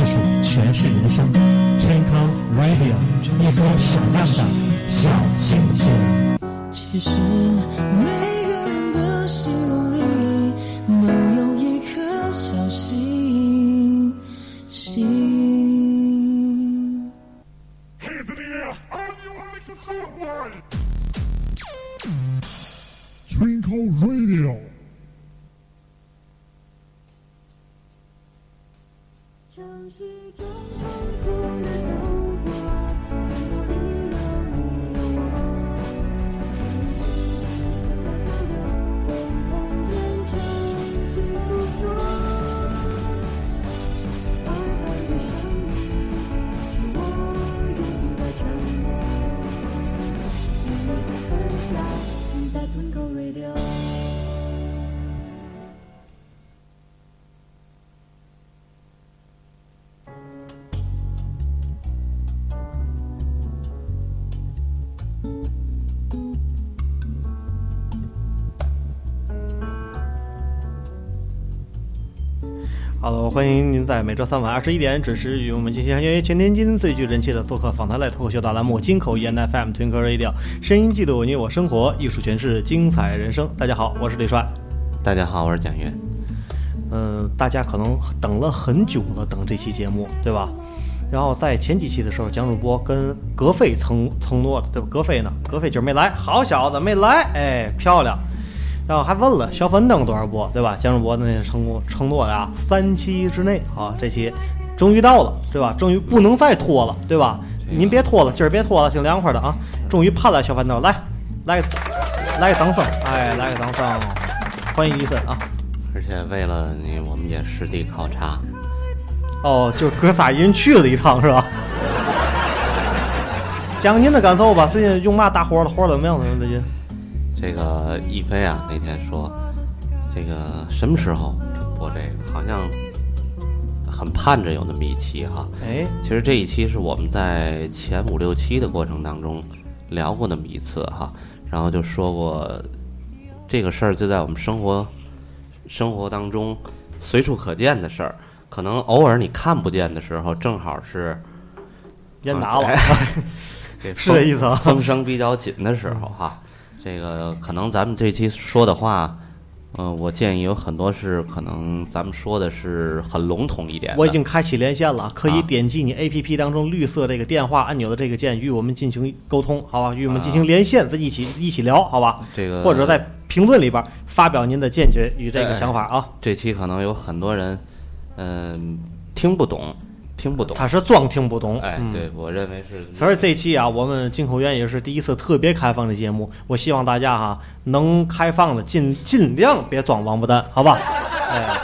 艺术诠释人生。Twinkle Radio，一颗闪亮的小星星。其实每欢迎您在每周三晚二十一点准时与我们进行由全天津最具人气的做客访谈类脱口秀大栏目《金口言 FM Twinkle Radio》，声音记录你我生活，艺术诠释精彩人生。大家好，我是李帅。大家好，我是蒋越。嗯、大家可能等了很久了，等这期节目，对吧？然后在前几期的时候，蒋主播跟葛飞承承诺的，对吧？葛飞呢？葛飞就是没来，好小子没来，哎，漂亮。然后还问了小粉灯多少波，对吧？蒋主播那些承诺承诺呀，三期之内啊，这期终于到了，对吧？终于不能再拖了，对吧？您别拖了，今儿别拖了，挺凉快的啊！终于盼来小粉灯，来，来来个掌声，哎，来个掌声，欢迎伊森啊！而且为了你，我们也实地考察。哦，就是哥仨一人去了一趟是吧？讲您的感受吧，最近用嘛大活了，活怎么样呢？最近？这个一飞啊，那天说，这个什么时候播这个？好像很盼着有那么一期哈。哎，其实这一期是我们在前五六期的过程当中聊过那么一次哈，然后就说过这个事儿就在我们生活生活当中随处可见的事儿，可能偶尔你看不见的时候，正好是烟打了，是这意思啊风声比较紧的时候哈，这个可能咱们这期说的话，嗯、我建议有很多是可能咱们说的是很笼统一点。我已经开启连线了，可以啊点击你 APP 当中绿色这个电话按钮的这个键，与我们进行沟通，好吧？与我们进行连线，再一起一起聊，好吧？这个或者在评论里边发表您的见解与这个想法啊。这期可能有很多人，嗯、听不懂，听不懂。他是装听不懂，哎，嗯对我认为是。所以这一期啊，我们进口院也是第一次特别开放的节目，我希望大家哈能开放的尽尽量别装王八蛋，好吧？哎，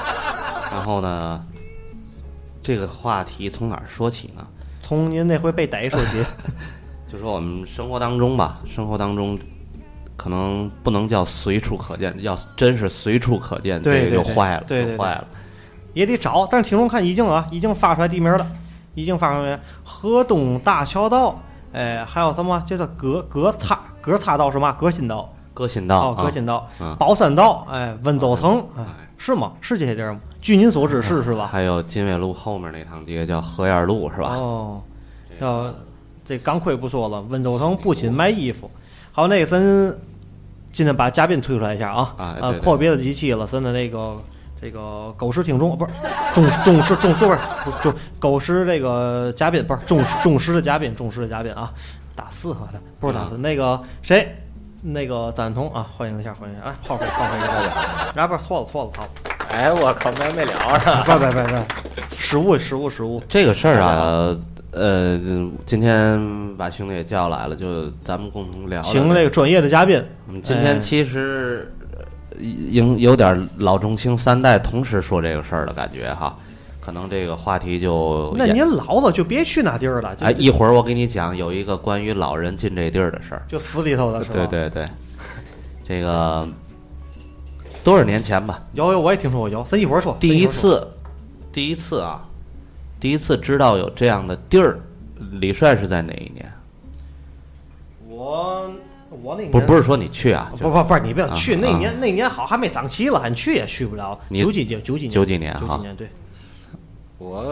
然后呢，这个话题从哪儿说起呢？从您那回被逮说起，就说我们生活当中吧，生活当中可能不能叫随处可见，要真是随处可见，这个就坏了，对对对就坏了。也得找。但是听众看已经啊，已经发出来地名了，已经发出来河东大桥道，哎，还有什么叫做葛葛擦葛擦道是吗？葛新道革新道，哦，葛新道嗯、宝山道，哎，温州城，哎，是吗？是这些地儿吗？据您所知是 是吧？还有金纬路后面那趟街叫河沿路是吧？哦，要这钢盔不说了，温州城不仅卖衣服，还有，那个咱今天把嘉宾推出来一下啊，呃，啊阔别的几期了，咱的那个这个狗食挺重不是忠忠实忠不是重狗食这个嘉宾不是忠实忠实的嘉宾忠实的嘉宾啊，打四号的不是打四，那个谁。那个赞同啊，欢迎一下，欢迎一下！哎，炮灰，炮灰，大家！啊，不是错了，错了，操！哎，我靠，没没聊呢。不不不不，失误，失误，失误。这个事儿啊，呃，今天把兄弟也叫来了，就咱们共同聊聊。请这个专业的嘉宾，我们今天其实呃有有点老中青三代同时说这个事儿的感觉哈。可能这个话题就那您老了就别去那地儿了，就哎，一会儿我给你讲有一个关于老人进这地儿的事儿。就死里头的是吧？对，对对，这个多少年前吧，有有我也听说过有，咱一会儿说。第一次，第一次啊，第一次知道有这样的地儿，李帅是在哪一年？我我那年不不是说你去啊，不不不是你不要去啊那年那年好还没长齐了，你去也去不了。九几年九几年九几年哈九几年对，我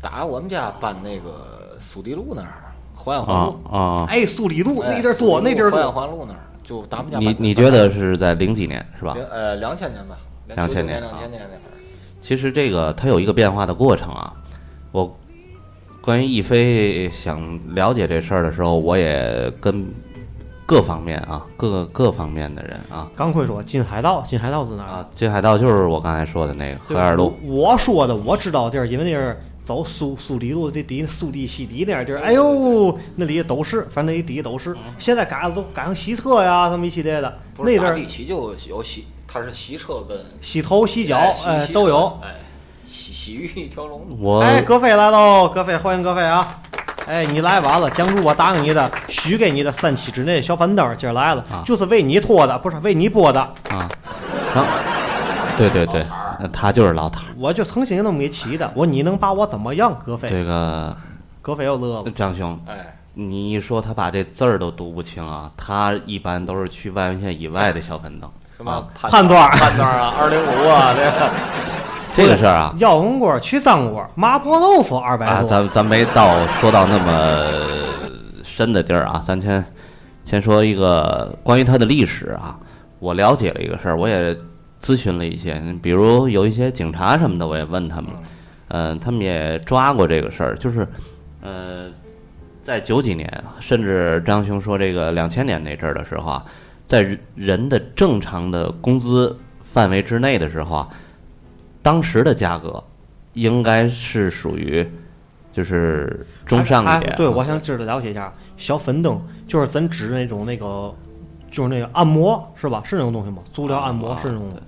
打我们家搬那个苏堤路那儿，环安环啊路，啊，哎，苏里路哎那地儿多，那地儿多。环路那儿，就打我们家。你你觉得是在零几年是吧？呃两千年吧？2000 2000年两千年那会儿。其实这个它有一个变化的过程啊。我关于亦飞想了解这事儿的时候，我也跟各方面啊，各各方面的人啊刚会说金海道，金海道是哪儿？啊，金海道就是我刚才说的那个对河沿路。我我说的我知道地儿，因为那是走苏苏堤路这底苏堤西堤那点地儿，哎呦，那里都是，反正那里底下都是。现在改了都改成西侧呀，什么一系列的，不是那地儿地区就有西，它是西车跟西头西脚哎哎都有。哎，洗洗浴一条龙。我哎，葛飞来喽，葛飞，欢迎葛飞啊！哎，你来晚了，蒋主我答应你的，许给你的三期之内的小板凳，今儿来了，啊就是为你拖的，不是为你播的。啊，啊，对对对，那他就是老头儿。我就曾经那么给起的，我你能把我怎么样？葛飞，这个葛飞又乐了。张兄，哎，你一说他把这字儿都读不清啊，他一般都是去万源县以外的小粉灯。什么判断判断啊，二零五啊，这个这个事儿啊，药红锅去脏锅，麻婆豆腐二百啊，咱咱没到说到那么深的地儿啊，咱先先说一个关于它的历史啊。我了解了一个事儿，我也咨询了一些，比如有一些警察什么的，我也问他们，嗯、他们也抓过这个事儿，就是，呃，在九几年，甚至张兄说这个两千年那阵儿的时候啊，在人人的正常的工资范围之内的时候啊，当时的价格应该是属于就是中上一点对，我想知道了解一下，小粉灯就是咱指那种那个，就是那个按摩是吧？是那种东西吗？足疗按摩啊是那种对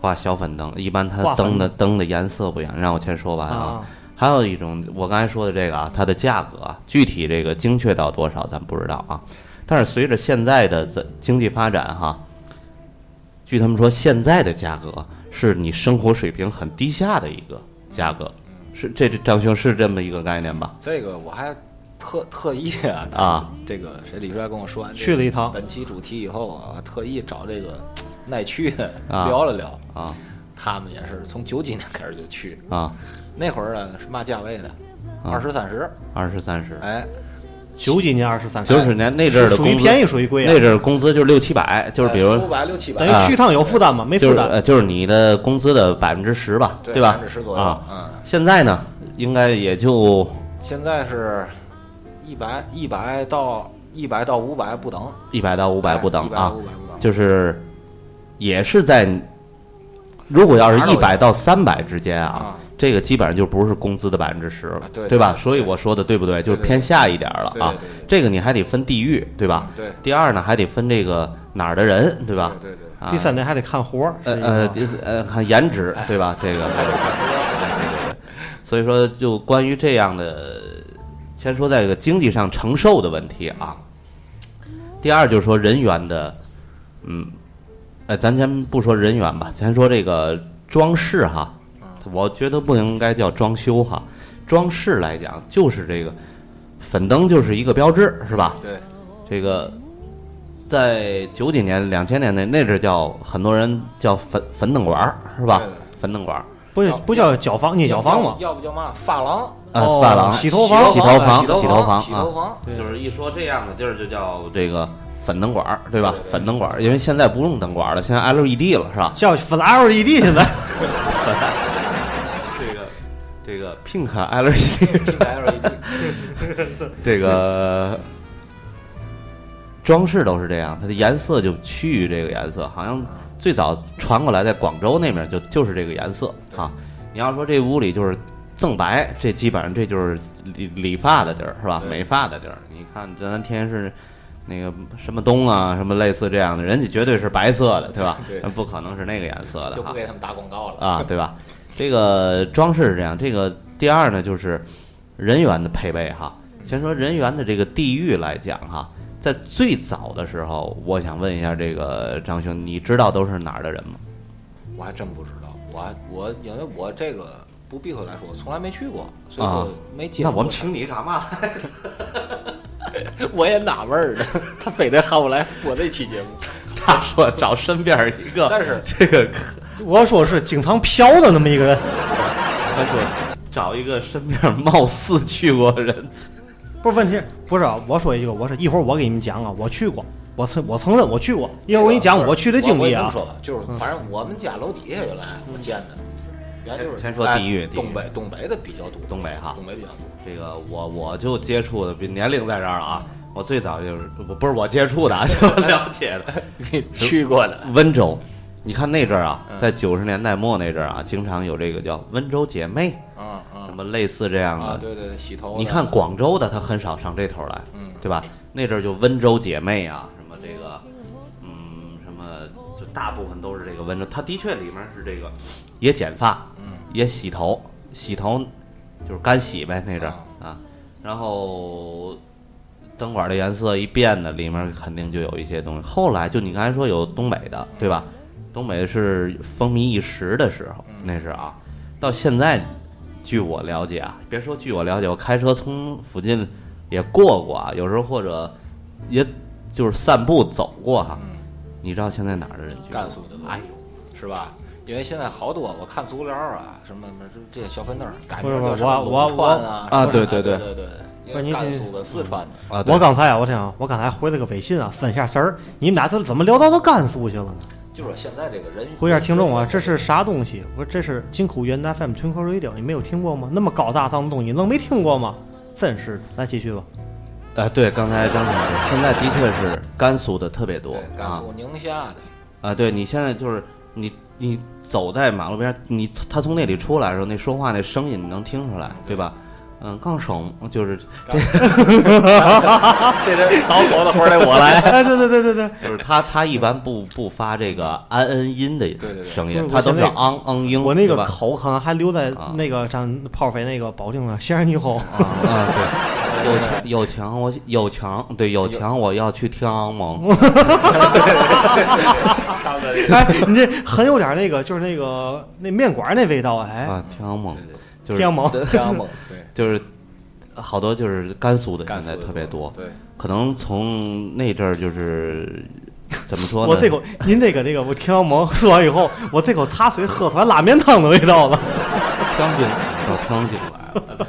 画小粉灯，一般它灯的灯的颜色不一样。让我先说完啊。啊。还有一种，我刚才说的这个啊，它的价格啊，具体这个精确到多少咱不知道啊。但是随着现在的经济发展哈，据他们说，现在的价格是你生活水平很低下的一个价格，是这这张兄是这么一个概念吧？这个我还特特意啊啊，这个谁李帅跟我说完去了一趟。本期主题以后啊，特意找这个 耐去的啊。聊了聊，啊。他们也是从九几年开始就去，啊，那会儿呢是嘛价位的，啊。二十三十，二十三十，哎，九几年二十三，九十年那阵儿的工资属于便宜属于贵啊。那阵儿工资就是六七百，就是比如四五百六七百，等于去趟有负担吗？没负担。就是呃，就是你的工资的百分之十吧，对吧？百分之十左右，啊，嗯，现在呢，应该也就现在是一百一百到一百到五百不等，一百到五百不等啊。就是也是在，如果要是一百到三百之间啊啊，这个基本上就不是工资的百分之十了啊，对对吧？所以我说的对不对？就是偏下一点儿了啊。这个你还得分地域，对吧？对第二呢，还得分这个哪儿的人，对吧？对对对。啊第三呢还得看活儿，呃呃第四呃看颜值对吧？这个还得看对对对。所以说，就关于这样的，先说在这个经济上承受的问题啊。第二就是说人员的，嗯，呃，咱先不说人员吧，咱说这个装饰哈，我觉得不应该叫装修哈，装饰来讲就是这个粉灯就是一个标志是吧？对，这个在九几年、两千年那那阵叫很多人叫粉粉灯管儿是吧？对。对？粉灯管儿，不不叫脚房捏脚房吗？要不叫嘛发廊、呃，哦发廊、洗头房。洗头房、洗头房洗头啊，房，对。就是一说这样的地儿就叫这个粉灯管儿，对吧？粉灯管儿，因为现在不用灯管了，现在 LED 了是吧？叫粉 LED 现在。这个 pink LED，Pink LED，这个装饰都是这样，它的颜色就趋于这个颜色，好像最早传过来在广州那边就就是这个颜色啊。你要说这屋里就是锃白，这基本上这就是理理发的地儿是吧？美发的地儿。你看咱天天是那个什么东啊，什么类似这样的，人家绝对是白色的，对吧？对不可能是那个颜色的就不。给他们打广告了。啊，对吧？这个装饰是这样，这个第二呢就是人员的配备哈。先说人员的这个地域来讲哈，在最早的时候，我想问一下这个张兄，你知道都是哪儿的人吗？我还真不知道，我还我因为我这个不避讳来说，我从来没去过，所以啊我没接。那我们请你干嘛？我也纳闷儿呢，他非得喊我来播这期节目，他说找身边一个，但是这个我说是经常飘的那么一个人，他说找一个身边貌似去过的人，不是问题，不是啊我说一句，我说一会儿我给你们讲啊，我去过，我承我承认我去过，一会儿我给你讲我去的经历啊我我跟你。说吧，就是反正我们家楼底下原来我见的，原来就是先说哎地域地域东北东北的比较多，东北哈东北比较多。这个我我就接触的，比年龄在这儿了啊。我最早就是不不是我接触的啊，就我了解的 你去过的，温州。你看那阵儿啊，嗯在九十年代末那阵儿啊，经常有这个叫温州姐妹，嗯嗯什么类似这样啊，的。对对对，洗头。你看广州的，他很少上这头来，嗯对吧？那阵儿就温州姐妹啊，什么这个，嗯，什么就大部分都是这个温州。他的确里面是这个，也剪发，嗯也洗头，洗头就是干洗呗那阵儿啊啊。然后灯管的颜色一变呢，里面肯定就有一些东西。后来就你刚才说有东北的，对吧？东北是风靡一时的时候，那是啊。到现在，据我了解啊，别说据我了解，我开车从附近也过过啊，有时候或者也就是散步走过哈。嗯你知道现在哪儿的人居多？甘肃的哎呦，是吧？因为现在好多我看足疗啊，什么什么这些小粉灯儿改不是不是名叫什么我我龙川啊啊对对对对对你甘肃跟四川的。啊，我刚才啊，我想我刚才回了个微信啊，分一下神儿。你们俩这怎么聊到到甘肃去了呢？就说现在这个人，回一下听众啊，这是啥东西？我说这是金库云南 FM Twinkle Radio，你没有听过吗？那么高大上的东西，能没听过吗？真是的，来继续吧。呃，对，刚才张总说，现在的确是甘肃的特别多甘啊肃宁夏的，啊，对你现在就是你你走在马路边儿，你他从那里出来的时候，那说话那声音你能听出来，对吧？嗯，刚省就是 这人倒口的活儿得我来。哎，对对对对对，就是他他一般不不发这个安恩音的声音，他都是昂昂音，我那个口可能还留在啊。那个咱炮飞那个保定的。先生你好，啊啊对，有墙有墙我有墙对有墙我要去天安门，哎，你这很有点那个，就是那个那面馆那味道，哎，啊天安门就是天安门天安门，对，就是好多就是甘肃的现在特别多，对，可能从那阵儿就是怎么说呢？我这口您这个这个我天安门喝完以后，我这口茶水喝出来拉面汤的味道了。将军到天津来了，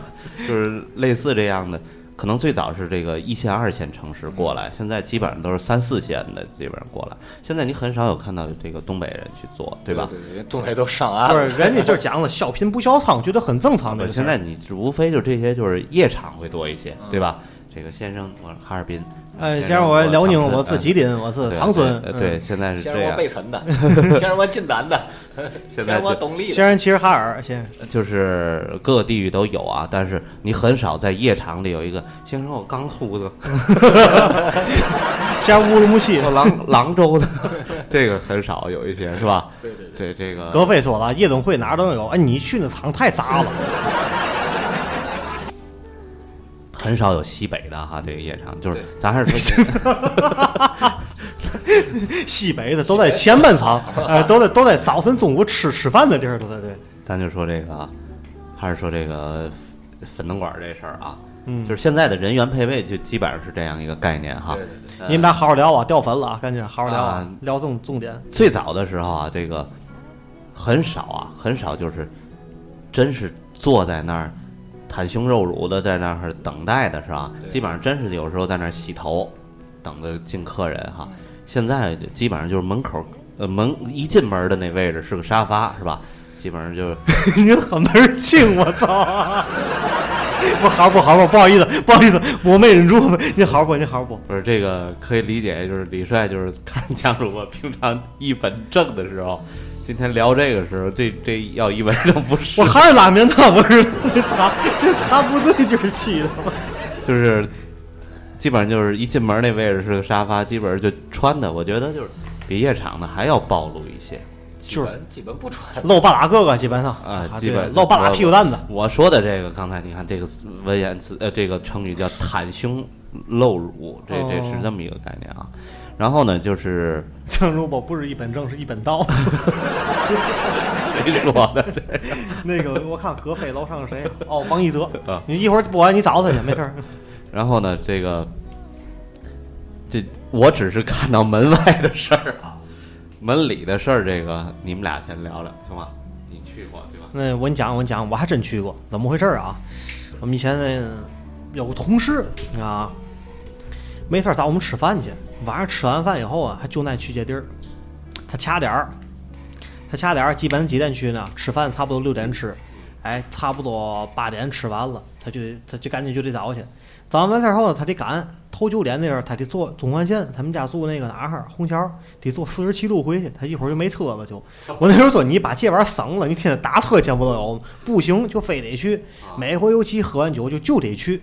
就是类似这样的。可能最早是这个一线、二线城市过来，现在基本上都是三四线的基本上过来。现在你很少有看到这个东北人去做，对吧？对对，东北都上岸不是，了，人家就是讲了小贫不小娼，觉得很正常的。现在你无非就这些，就是夜场会多一些，对吧？这个先生，我是哈尔滨。哎，先先生我是辽宁，我是吉林，我是长春。对现在是先生我。北辰的，先生我晋南的，先现在我东丽的，先生齐齐哈尔，先生就是各个地域都有啊，但是你很少在夜场里有一个先生，我刚出的，先生乌鲁木齐。我廊廊州的，这个很少有一些是吧？对对对，这这个格飞说了，夜总会哪儿都有。哎，你去那场太杂了。很少有西北的哈，这个夜场就是咱还是说 西北的都在前半场，哎，都在都在早晨、中午吃吃饭的地儿，都在对。咱就说这个啊，还是说这个粉灯馆这事儿啊，嗯就是现在的人员配备就基本上是这样一个概念哈对。对对，你们俩好好聊啊，掉粉了啊，赶紧好好聊聊重重点。最早的时候啊，这个很少啊，很少就是真是坐在那儿袒胸肉乳的在那儿等待的是吧？基本上真是有时候在那儿洗头，等着进客人哈。现在基本上就是门口呃门一进门的那位置是个沙发是吧？基本上就是您很门儿清，我操！不好不好不不好意思不好意思，我没忍住。您好好播，您好好播。不是这个可以理解，就是李帅就是看江主播平常一本正的时候，今天聊这个时候，这这要一闻就不是我，还是拉面汤，不是这茶这擦不对就是气的。就是基本上就是一进门那位置是个沙发，基本上就穿的，我觉得就是比夜场的还要暴露一些。基本基本不穿。露半拉哥哥基本上啊，基本露半拉屁股蛋子。我说的这个，刚才你看这个文言词，呃，这个成语叫袒胸露乳，这这是这么一个概念啊。然后呢，就是 正如我不是一本正，是一本道。谁说的？那个我看葛飞楼上是谁？哦，王一泽啊。你一会儿播完你找他去，没事儿。然后呢，这个这我只是看到门外的事儿啊，门里的事儿，这个你们俩先聊聊行吗？你去过对吧？那我跟你讲，我跟你讲，我还真去过，怎么回事啊？我们以前那有个同事啊，没事儿找我们吃饭去，晚上吃完饭以后啊，还就爱去这地儿。他掐点儿，他掐点儿，基本几点去呢？吃饭差不多六点吃，哎，差不多八点吃完了，他就他就赶紧就得早去。早完完事儿后，他得赶头九点那阵儿，他得坐中环线，他们家住那个哪儿虹桥，得坐四十七路回去，他一会儿就没车了就。我那时候说你把这玩意儿省了，你天天打车钱不都有吗？不行，就非得去，每回尤其喝完酒就就得去。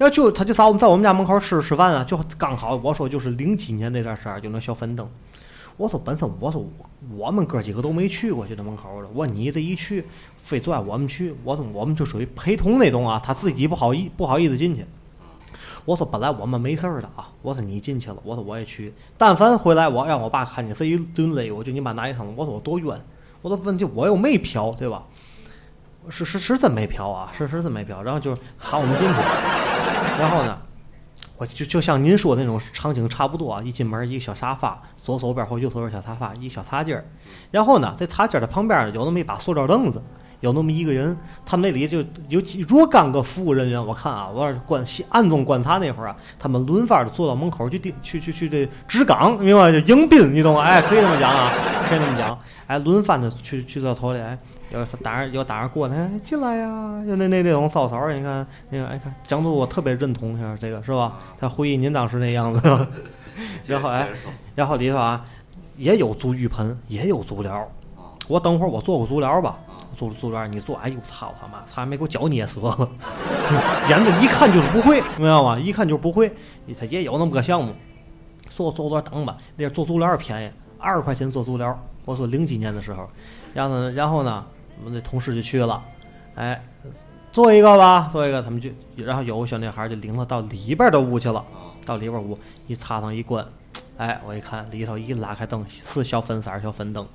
要就他就在我们在我们家门口吃吃饭啊，就刚好我说就是零几年那段时间就那小粉灯。我说本身我说我们哥几个都没去过，就那门口的。我说你这一去，非拽我们去，我说我们就属于陪同那种啊，他自己不好意不好意思进去。我说本来我们没事儿的啊，我说你进去了，我说我也去。但凡回来我让我爸看见这一顿勒我，就你妈拿一桶，我说我多冤。我说问题我又没嫖，对吧？是是是真没嫖啊，是是真没嫖。然后就喊我们进去，然后呢？我就就像您说的那种场景差不多啊，一进门一个小沙发，左手边或右手边小沙发，一个小茶几儿，然后呢，在茶几儿的旁边呢有那么一把塑料凳子，有那么一个人，他们那里就有几若干个服务人员，我看啊，我观暗中观察那会儿啊，他们轮番的坐到门口去盯去去去这值岗，明白就迎宾，你懂吗？哎，可以这么讲啊，可以这么讲，哎，轮番的去去到头里，哎。有打人有打人过来，哎，进来呀！就那那那种骚骚你看那个，哎看江都，我特别认同一下这个，是吧？他回忆您当时那样子，然后哎，然后里头啊也有足浴盆，也有足疗。我等会儿我做个足疗吧，做足疗你做，哎呦操他妈，差点没给我脚捏折了。眼子一看就是不会，明白吗？一看就是不会。他也有那么个项目，做做足疗等吧，那做足疗便宜，二十块钱做足疗。我说零几年的时候，然后呢，然后呢。我们那同事就去了，哎，做一个吧，做一个，他们就，然后有个小女孩就领他到里边的屋去了，到里边屋一插上一关，哎，我一看里头一拉开灯是小粉色儿小粉灯，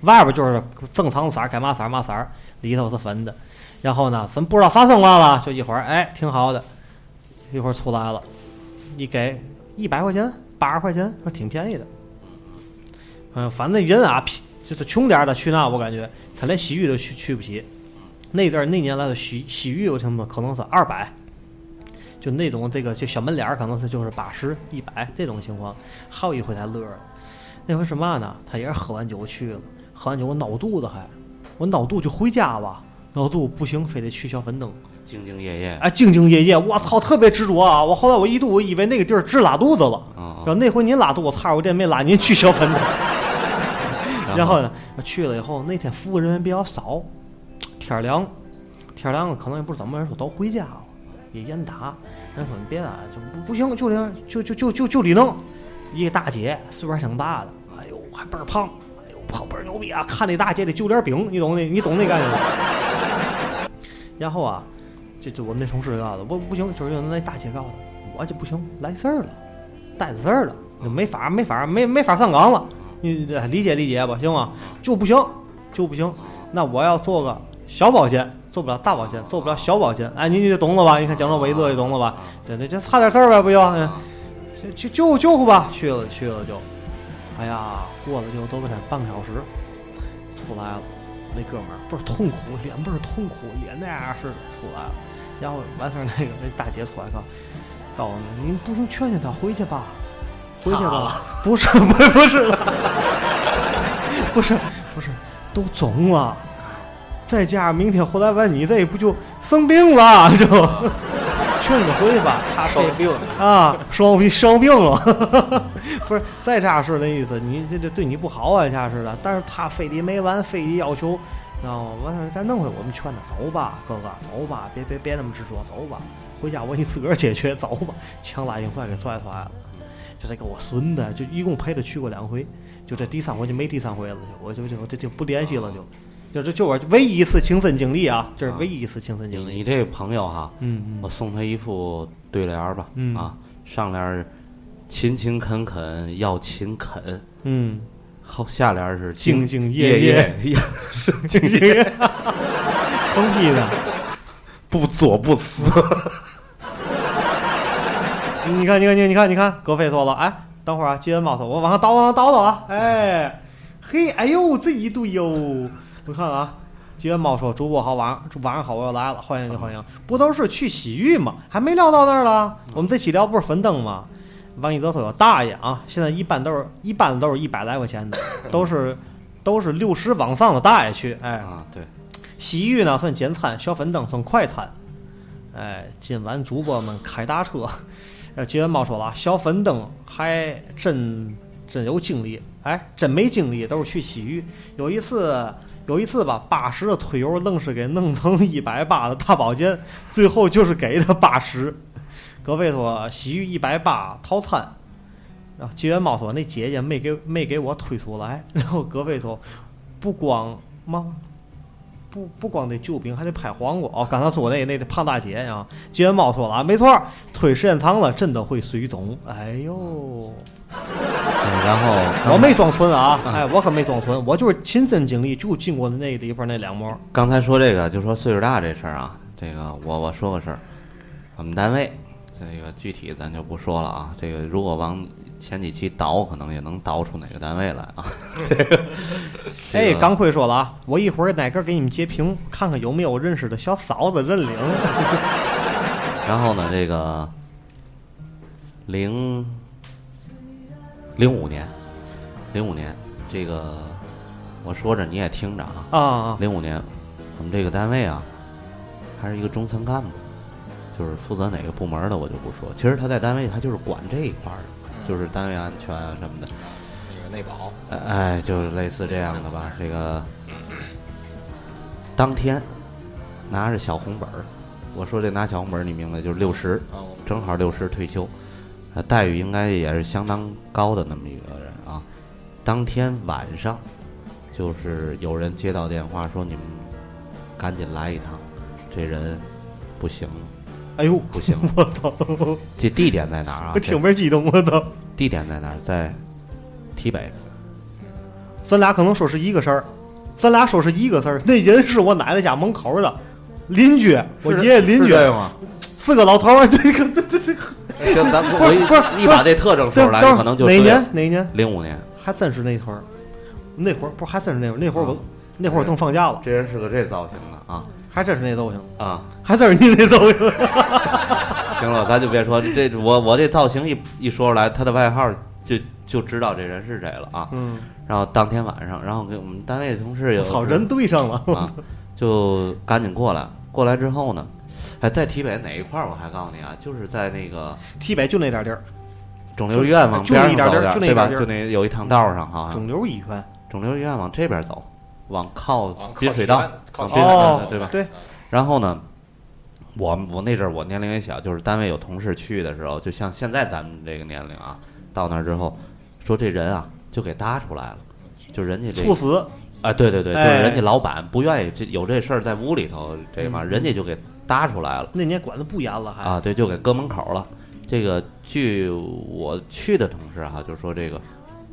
外边就是正常色儿该嘛色儿嘛色儿，里头是粉的，然后呢，咱不知道发生嘛了，就一会儿哎挺好的，一会儿出来了，一给一百块钱八十块钱，说挺便宜的，嗯，反正人啊。就是穷点的去那，我感觉他连洗浴都去去不起。那阵儿那年来的洗洗浴，我听说可能是二百，就那种这个就小门脸儿，可能是就是八十一百这种情况。还有一回才乐了，那回是嘛呢？他也是喝完酒去了，喝完酒我闹肚子还，我闹肚就回家吧，闹肚不行，非得去小粉灯。兢兢业业，哎，兢兢业业，我操，特别执着啊！我后来我一度我以为那个地儿治拉肚子了，然后那回您拉肚子，我差我这没拉您去小粉灯。然后呢，去了以后，那天服务人员比较少，天凉，天凉了，可能也不知怎么人说都回家了，也严打。人说你别打，就不不行，就这，就就就就就得弄。一个大姐，岁数还挺大的，哎呦，还倍儿胖，哎呦，胖倍儿牛逼啊！看那大姐得就点饼，你懂那，你懂那概念吗？然后啊，就就我们那同事告诉我不行，就是那大姐告诉我，我就不行，来事儿了，带着事儿了，没法没法没没法上岗了。你理解理解吧，行吗？就不行，就不行。那我要做个小保险，做不了大保险，做不了小保险。哎，你就懂了吧？你看讲着我一乐就懂了吧？对对，就差点事儿呗，不行，就就救吧。去了去了就，哎呀，过了就都给他半个小时，出来了。那哥们儿倍儿痛苦，脸倍儿痛苦，脸那样似的出来了。然后完事儿，那个那大姐出来告告诉你，你不行，劝劝他回去吧。回去吧，不是，不是，不是，不是，不是，都肿了。再加上明天回来完，你这不就生病了？就劝你回去吧。他生病啊，生病生病了。不是，再加是那意思，你这这对你不好啊，加似的。但是他非得没完，非得要求，知道吗？完事儿该弄回我们劝他走吧，哥哥，走吧，别别别那么执着，走吧，回家我你自个儿解决，走吧。强拉硬拽给拽出来了。就这个我孙子，就一共陪他去过两回，就这第三回就没第三回了，就我就就我这就不联系了，就。就这就我唯一一次亲身经历啊，这是唯一一次亲身经历。你这朋友哈，嗯我送他一副对联儿吧，嗯。啊，上联勤勤恳恳要勤恳，嗯。后下联是兢兢兢业业。业，兢兢业业，疯批的。不左不死。你看，你看，你看，你看，你看，哥飞说了，哎，等会儿啊，吉恩猫说，我往上倒，往上倒倒啊，哎，嘿，哎呦，这一对哟，我看看啊，吉恩猫说，主播好，晚上晚上好，我又来了，欢迎你，欢迎，不都是去洗浴吗？还没聊到那儿了，我们这期聊不是粉灯吗？王一泽说有，大爷啊，现在一般都是一般都是一百来块钱的，都是都是六十往上的大爷去，哎，对，洗浴呢算简餐，小粉灯算快餐。哎，今晚主播们开大车。呃，吉文猫说了，小粉灯还真真有精力，哎，真没精力都是去洗浴。有一次，有一次吧，八十的推油愣是给弄成一百八的大保健，最后就是给的八十。各位说洗浴一百八套餐，然后吉元猫说那姐姐没给没给我推出来，然后各位说不光吗？不不光得救兵，还得拍黄瓜哦。刚才说那那胖大姐啊，金元宝说了啊，没错，推时间长了真的会水肿。哎呦，对然后我没装纯啊，哎，我可没装纯，我就是亲身经历，就经过的那地方那两模。刚才说这个，就说岁数大这事儿啊，这个我我说个事儿，我们单位这个具体咱就不说了啊。这个如果往前几期倒，可能也能倒出哪个单位来啊。哎，这个钢盔说了啊，我一会儿哪个给你们截屏，看看有没有认识的小嫂子认领。然后呢，这个零零五年，零五年，这个我说着你也听着啊。啊啊，零五年，我们这个单位啊，还是一个中层干部，就是负责哪个部门的我就不说。其实他在单位他就是管这一块儿的，就是单位安全啊什么的。那个内保，哎哎，就是类似这样的吧。这个当天拿着小红本儿，我说这拿小红本儿，你明白，就是六十，正好六十退休，呃，待遇应该也是相当高的那么一个人啊。当天晚上，就是有人接到电话说你们赶紧来一趟，这人不行哎呦，不行。我操，这地点在哪儿啊？我挺倍儿激动，我操！地点在哪儿？在堤北。咱俩可能说是一个事儿，咱俩说是一个事儿。那人是我奶奶家门口的邻居，我爷爷邻居，吗？是个老头儿。这个这这这个，行，咱不我一不是一把这特征说出来，可能就哪年？哪一年？零五年，还真是那会儿，那会儿不是还真是那会儿，那会儿我那会儿正放假了，这人是个这造型的啊还真是那造型，啊！还真是你那造型。行了，咱就别说这我我这造型一一说出来，他的外号就就知道这人是谁了啊。嗯，然后当天晚上，然后给我们单位的同事有好，人对上了。啊，就赶紧过来。过来之后呢，哎，在体北哪一块儿？我还告诉你啊，就是在那个体北就那点地儿，肿瘤医院往就边上走点儿，对吧？就那有一趟道上哈，肿瘤医院。肿瘤医院往这边走，往靠往靠滨水道往滨水道，对吧？对，然后呢，我我那阵儿我年龄也小，就是单位有同事去的时候，就像现在咱们这个年龄啊，到那儿之后，说这人啊就给搭出来了，就人家这猝死。啊，对对对，就是哎人家老板不愿意这有这事儿在屋里头这嘛，嗯人家就给搭出来了那年管的不严了，还啊，对，就给搁门口了。这个据我去的同事哈、就说这个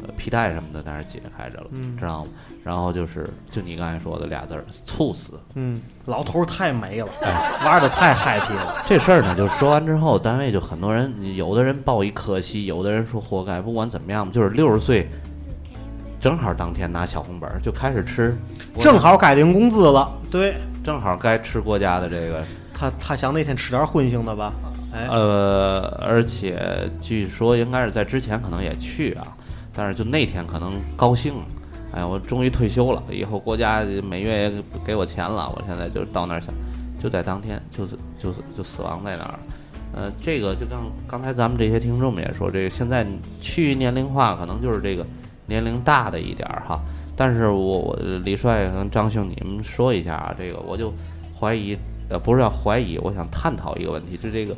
呃皮带什么的在那儿解开着了，嗯知道吗？然后就是就你刚才说的俩字儿，猝死。嗯，老头儿太美了，玩的太 happy 了。这事儿呢，就说完之后，单位就很多人，有的人报一可惜，有的人说活该。不管怎么样，就是六十岁，正好当天拿小红本儿就开始吃，正好该领工资了，对正好该吃国家的这个他，他想那天吃点荤腥的吧？哎，呃，而且据说应该是在之前可能也去啊，但是就那天可能高兴，哎呀，我终于退休了，以后国家每月也给我钱了，我现在就到那儿想，就在当天就是就是就死亡在那儿。呃，这个就像刚才咱们这些听众们也说，这个现在趋于年龄化，可能就是这个年龄大的一点儿哈。但是我我李帅和张兄，你们说一下啊，这个我就怀疑，呃，不是要怀疑，我想探讨一个问题，就这个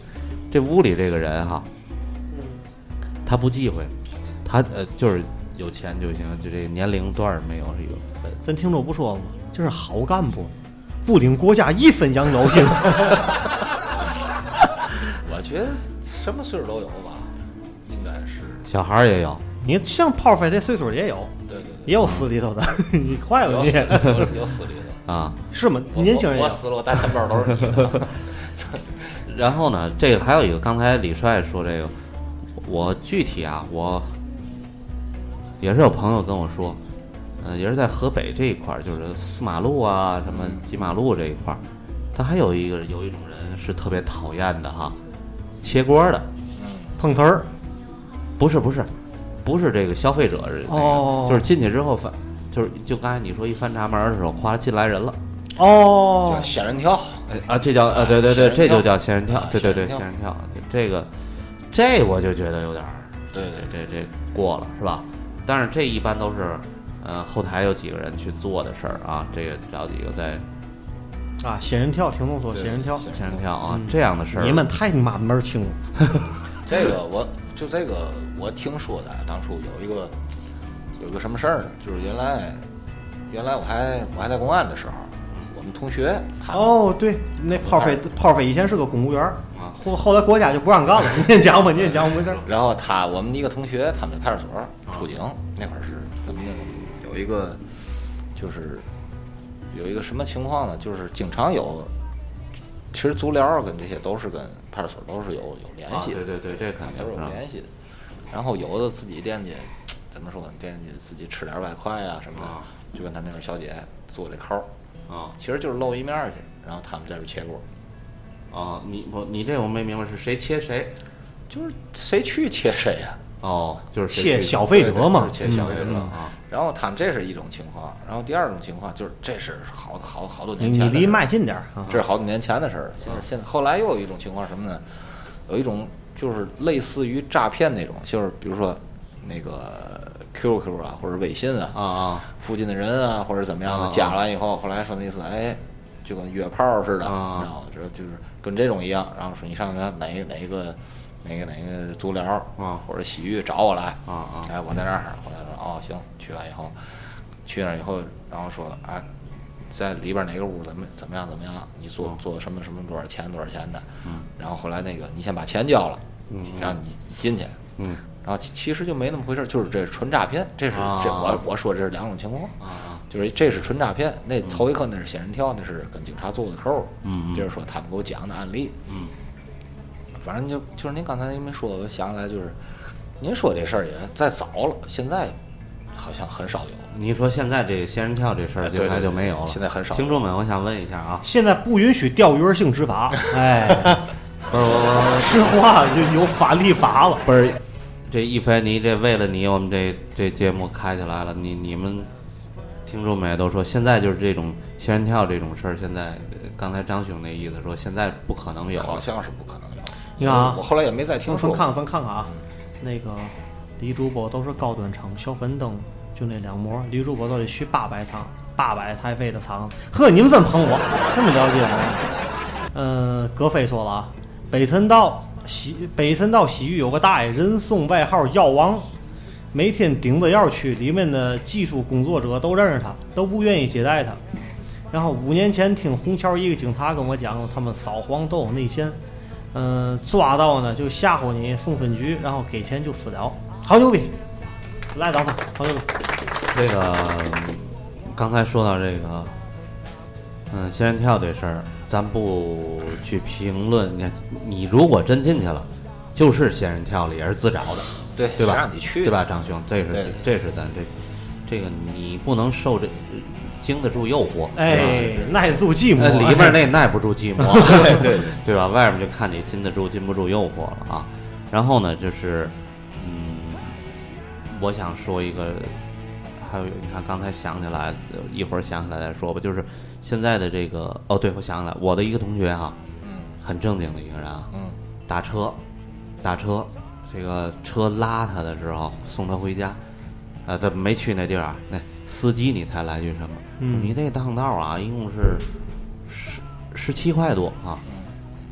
这屋里这个人哈，他不忌讳，他呃就是有钱就行，就这个年龄段儿没有这个分。咱听众不说吗？就是好干部，不领国家一分养老金。我觉得什么岁数都有吧，应该是小孩儿也有，你像炮飞这岁数也有，对对也有死里头的，你坏对，了你有死有有死里头。啊。是吗？年轻人我死了，我带钱包都是你的。然后呢，这个还有一个，刚才李帅说这个，我具体啊，我也是有朋友跟我说，嗯、也是在河北这一块儿，就是四马路啊，什么几马路这一块儿，他还有一个有一种人是特别讨厌的哈，切锅的，碰瓷儿，不是不是，不是这个消费者是那个，哦。就是进去之后翻，就是就刚才你说一翻闸门的时候，哗进来人了，哦。叫，仙人跳，哎啊，这叫啊对对对，这就叫仙人跳啊，对对对，仙人跳，这个这我就觉得有点儿。对对这这过了是吧？但是这一般都是，呃，后台有几个人去做的事儿啊，这个找几个在啊，仙人跳，听众说对仙人跳，仙人跳啊，嗯这样的事儿。你们太你妈门儿清了。这个我就这个我听说的，当初有一个有一个什么事儿呢？就是原来原来我还我还在公安的时候，我们同学他哦，对，那炮飞炮飞以前是个公务员啊，后后来国家就不让干了。你先讲吧，你先讲吧，没事儿。然后他我们一个同学，他们在派出所出警，那会儿是怎么的？有一个就是有一个什么情况呢？就是经常有，其实足疗跟这些都是跟派出所都是有有联啊，系的对，对对，这肯定是有联系的。然后有的自己惦记，怎么说呢？惦记自己吃点外快啊什么啊的，就跟他那边小姐做这口儿，啊其实就是露一面儿去，然后他们在这儿切锅，啊！你我你这我没明白是谁切谁就是谁去切谁呀、哦，就是切消费者嘛就是切消费者嗯啊然后他们这是一种情况，然后第二种情况就是这是好好好多年前你离麦近点儿啊。这是好多年前的事儿了。现在现在后来又有一种情况什么呢？有一种就是类似于诈骗那种，就是比如说那个 QQ 啊或者微信啊，啊啊附近的人啊或者怎么样的啊加完以后，后来说那意思，哎，就跟约炮似的，啊然后这就是跟这种一样，然后说你上哪哪哪个哪个哪个足疗啊。或者洗浴找我来，啊啊。哎，我在那儿，我在那儿，哦，行，去完以后，去那儿以后，然后说，哎，在里边哪个屋怎么怎么样怎么样，你做做什么什么多少钱多少钱的，嗯，然后后来那个你先把钱交了，嗯。然后你进去，嗯。然后其其实就没那么回事儿，就是这纯诈骗，这是啊。这我我说这是两种情况，啊啊就是这是纯诈骗，那头一颗那是仙人跳，那是跟警察做的扣儿，嗯嗯这是说他们给我讲的案例，嗯，反正就就是您刚才您没说，我想起来就是，您说这事儿也再早了，现在好像很少有。你说现在这仙人跳这事儿现在就没有了，现在很少听众们，我想问一下啊，现在不允许钓鱼儿性执法，哎，不是我我 实话就有法立法了。不是，这一菲，你这为了你，我们这这节目开起来了。你你们听众们也都说，现在就是这种仙人跳这种事儿，现在呃刚才张兄那意思说，现在不可能有。好像是不可能有。你看啊我后来也没再听说过。咱咱看看咱看看啊，那个李主播都是高端场，小粉灯就那两模，李主播都得去八百场，八百才费的场。呵，你们真捧我，这么了解我？嗯，葛飞说了啊，北辰道洗北辰道洗浴有个大爷，人送外号药王。每天顶着药去，里面的技术工作者都认识他，都不愿意接待他。然后五年前听虹桥一个警察跟我讲，他们扫黄都有内线，嗯、抓到呢就吓唬你送分局，然后给钱就私了，好牛逼！来，掌声，好牛逼！这个刚才说到这个，嗯，仙人跳这事儿，咱不去评论。你看，你如果真进去了，就是仙人跳了，也是自找的。对对吧？谁让你去对吧，张兄？这是这是咱这这个你不能受这经得住诱惑，哎，耐得住寂寞，呃，里面那耐不住寂寞，对对对，对吧？外面就看你经得住经不住诱惑了啊。然后呢，就是嗯，我想说一个，还有你看刚才想起来，呃一会儿想起来再说吧。就是现在的这个，哦，对，我想起来，我的一个同学哈、嗯很正经的一个人啊，嗯打车，打车，这个车拉他的时候送他回家，呃，他没去那地儿啊，那司机你猜来句什么？嗯你这趟道啊，一共是十十七块多啊，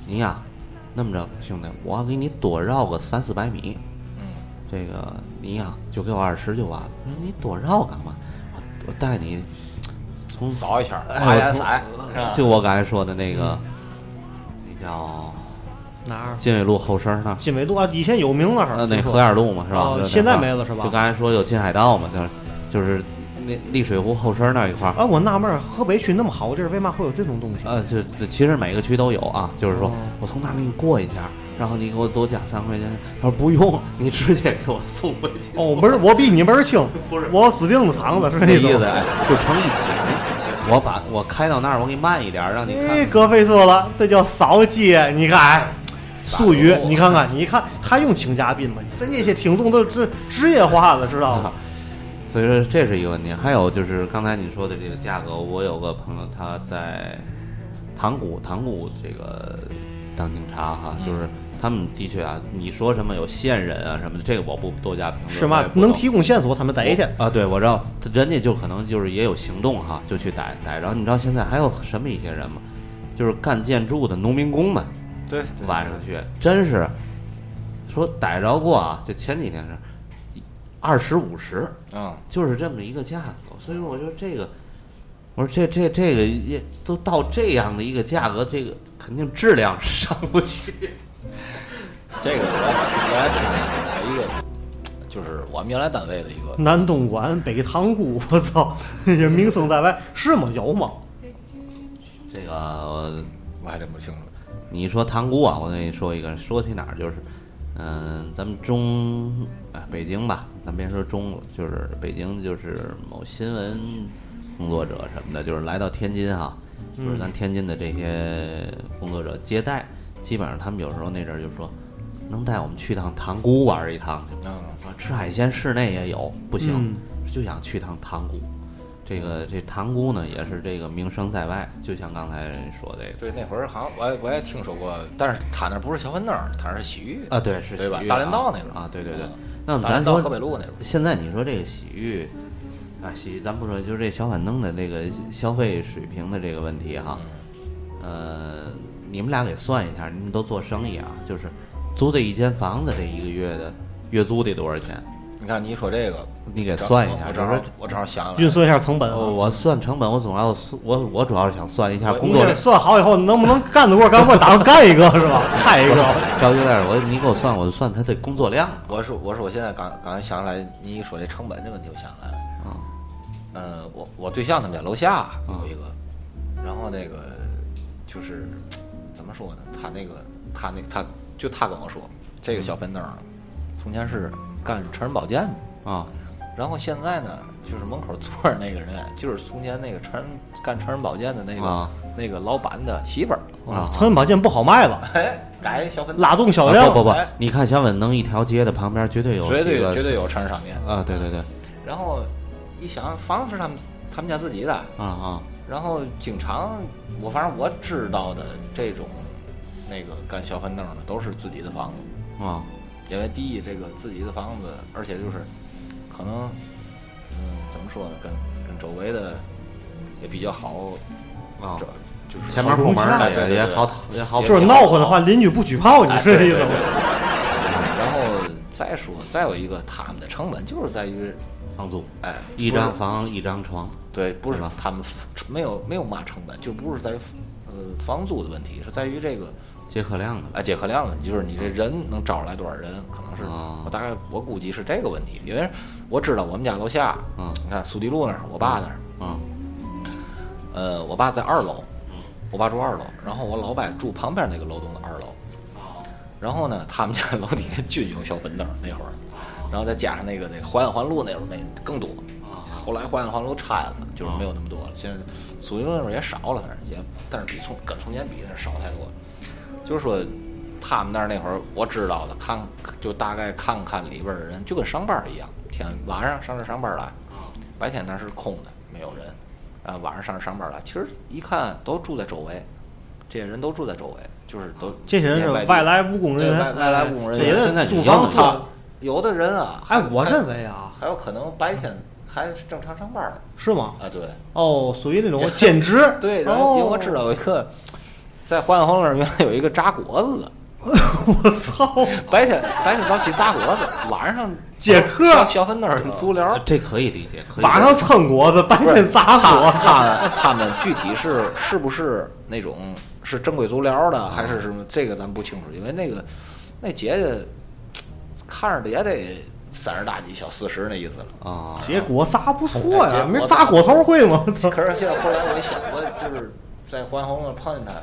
你呀，那么着，兄弟，我给你多绕个三四百米，嗯，这个你呀就给我二十就完了。你多绕干嘛？我我带你从扫一圈儿，哎就我刚才说的那个，那叫哪儿？金纬路后身儿那儿。金纬路啊，以前有名那是呃，那河沿路嘛，是吧？哦现在没了是吧就刚才说有金海道嘛，就是就是那丽水湖后身儿那一块儿。啊，我纳闷儿，河北区那么好的地儿，为嘛会有这种东西？呃，就就其实每个区都有啊，就是说哦我从那儿给你过一下，然后你给我多加三块钱。他说不用，你直接给我送回去。哦，不是，我比你门儿清，不是我死钉子肠子是那意思，。哎，就成一景。我把我开到那儿，我给你慢一点儿，让你哎，看。葛飞说了，这叫扫街，你看，哎术语你看看，你一看还用请嘉宾吗？咱这些听众都是职业化了，知道吗？所以说这是一个问题。还有就是刚才你说的这个价格，我有个朋友他在塘沽，塘沽这个当警察哈，嗯就是他们的确啊，你说什么有线人啊什么的，这个我不多加评论。是吗能提供线索，他们逮去。啊，对，我知道，人家就可能就是也有行动哈，就去逮逮。然后你知道现在还有什么一些人吗？就是干建筑的农民工们，对，对晚上去，真是说逮着过啊！就前几天是二十五十，嗯，就是这么一个价格。所以说，我觉得这个，我说这这这个也都到这样的一个价格，这个肯定质量是上不去。这个我我还听过一个，就是我们原来单位的一个，南东莞、北塘沽，我操，也名声在外，是吗？有吗？这个呃我还真不清楚。你一说塘沽啊，我跟你说一个，说起哪儿就是，嗯、咱们中哎北京吧，咱别说中了，就是北京就是某新闻工作者什么的，就是来到天津哈，就是咱天津的这些工作者接待，基本上他们有时候那阵儿就说，能带我们去趟塘沽玩一趟去吗？嗯，啊，吃海鲜室内也有，不行，嗯就想去趟塘沽。这个这塘沽呢，也是这个名声在外，就像刚才说这个对，那会儿好像我也我也听说过，但是他那不是小粉灯儿，他是洗浴啊，对，是对吧洗浴大连道那种啊，对对对嗯。那咱说河北路那种现在你说这个洗浴啊，洗浴咱不说，就是这小板凳的这个消费水平的这个问题哈，嗯呃，你们俩给算一下，你们都做生意啊，就是租这一间房子这一个月的月租得多少钱？你看你一说这个，你给正算一下，我正就是好我正好想起来运，算一下成本啊。我我算成本，我总要算我我主要是想算一下工作算好以后，能不能干得过干不过，打算干一个是吧？干一个。着急点儿，我你给我算，我就算他的工作量我说我说我现在刚刚才想起来，你一说这成本这问题，我想起来了。啊。呃，我我对象他们家楼下有一个，然后那个就是怎么说呢？他那个他那他就他跟我说，这个小粉灯儿从前是干成人保健的，啊。然后现在呢，就是门口坐着那个人，就是从前那个成人干成人保健的那个、啊。那个老板的媳妇儿，啊！成人保健不好卖了，哎，改小粉拉动销量。啊不不不哎，你看小粉能一条街的旁边绝对有绝对绝对有成人商店。啊，对对对，然后一想，房子是他们他们家自己的，啊啊。然后经常我反正我知道的这种那个干小粉灯的都是自己的房子，啊因为第一这个自己的房子，而且就是可能嗯怎么说呢，跟跟周围的也比较好，啊这！就是前门后门的也也好也好就是闹混的话，邻居不举报，你哎是这意思吗？然后再说再有一个，他们的成本就是在于房租，哎一张房一张床对，不是他们没有没有嘛成本，就不是在于呃房租的问题，是在于这个接客量的哎接客量的，就是你这人能招来多少人，可能是哦。我大概我估计是这个问题，因为我知道我们家楼下，嗯。你看苏堤路那儿，我爸那儿，嗯。呃，我爸在二楼，我爸住二楼，然后我老伯住旁边那个楼栋的二楼，然后呢，他们家 楼底下均有小粉灯那会儿，然后再加上那个那个淮安环路那会儿那更多，后来淮安环路拆了，就是没有那么多了，现在苏堤路那会儿也少了，反正也，但是比从跟从前比那少太多了，就是说。他们那儿那会儿我知道的，看就大概看看里边儿的人，就跟上班儿一样，天晚上上这上班儿来，白天那是空的，没有人，啊，晚上上这上班儿来，其实一看都住在周围，这些人都住在周围，就是都这些人是外外来务工人员，外外来务工人员现在得租房他住。有的人啊，哎，还我认为啊，还有可能白天还正常上班呢是吗？啊，对哦，属于那种兼职。对，然后因为我哦知道有一个在淮安红那儿原来有一个炸果子的，我操！白天白天早起炸果子，晚上接客小小粉灯儿足疗。这可以理解，晚上蹭果子，白天砸他果子。他他们具体是是不是那种是正规足疗的，还是什么？这个咱不清楚，因为那个那姐姐看着也得三十大几、小四十那意思了。啊，结果砸不错呀，没砸果头会吗？可是现在后来我一想，我就是在环红那碰见他，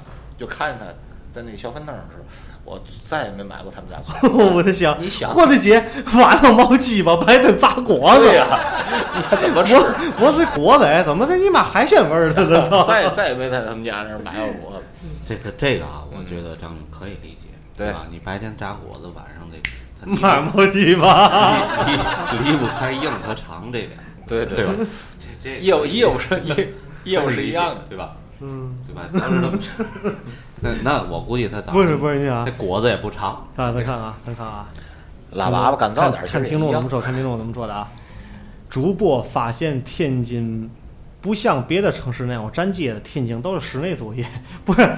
就看见他在那个小粉灯上的时候，我再也没买过他们家。我在想，你想我的姐，晚上冒鸡巴，白天炸果子对。呀、你还怎么吃？我我这果子哎，怎么的你妈海鲜味儿的？这操！再再也没在他们家那儿买过果子。这个这个啊，我觉得张总可以理解，对吧？你白天炸果子，晚上得它离妈冒鸡巴！离离离不开硬和长这两个，对对吧？这这业务业务是业业务是一样的。对吧？嗯，对吧？那那我估计他咋不是不是你啊这，果子也不长，大家再看啊，再看啊，拉粑粑干燥点，看看听众怎么说，看听众怎么说的啊。主播发现天津不像别的城市那样站街的，天津都是室内作业，不是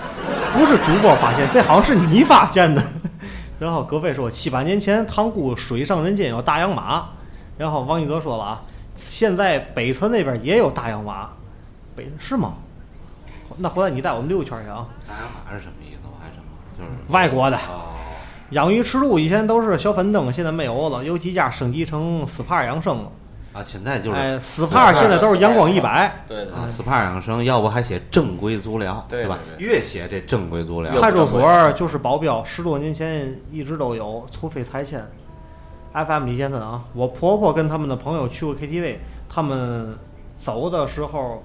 不是主播发现，这好像是你发现的。然后葛飞说，七八年前塘沽水上人间有大洋马，然后王一泽说了啊，现在北侧那边也有大洋马，北是吗？那回来你带我们溜一圈去啊。大洋马是什么意思？我还真不就是外国的哦，养鱼池路以前都是小粉灯，现在没有了，有几家升级成斯帕养生了。啊，现在就是哎，斯帕现在都是阳光一百。对对啊，斯帕养生，要不还写正规足疗，对吧越写这正规足疗，派出所就是保镖，十多年前一直都有，除非拆迁。FM 李先生啊，我婆婆跟他们的朋友去过 KTV，他们走的时候，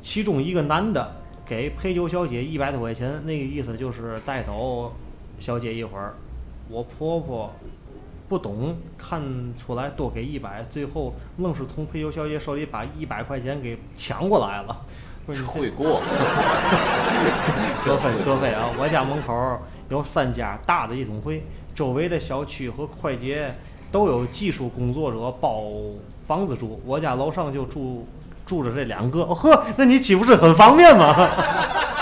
其中一个男的给陪酒小姐一百多块钱，那个意思就是带走小姐一会儿。我婆婆不懂，看出来多给一百，最后愣是从陪酒小姐手里把一百块钱给抢过来了。会过，各位各位啊，我家门口有三家大的夜总会，周围的小区和快捷都有技术工作者包房子住，我家楼上就住住着这两个。哦呵，那你岂不是很方便吗？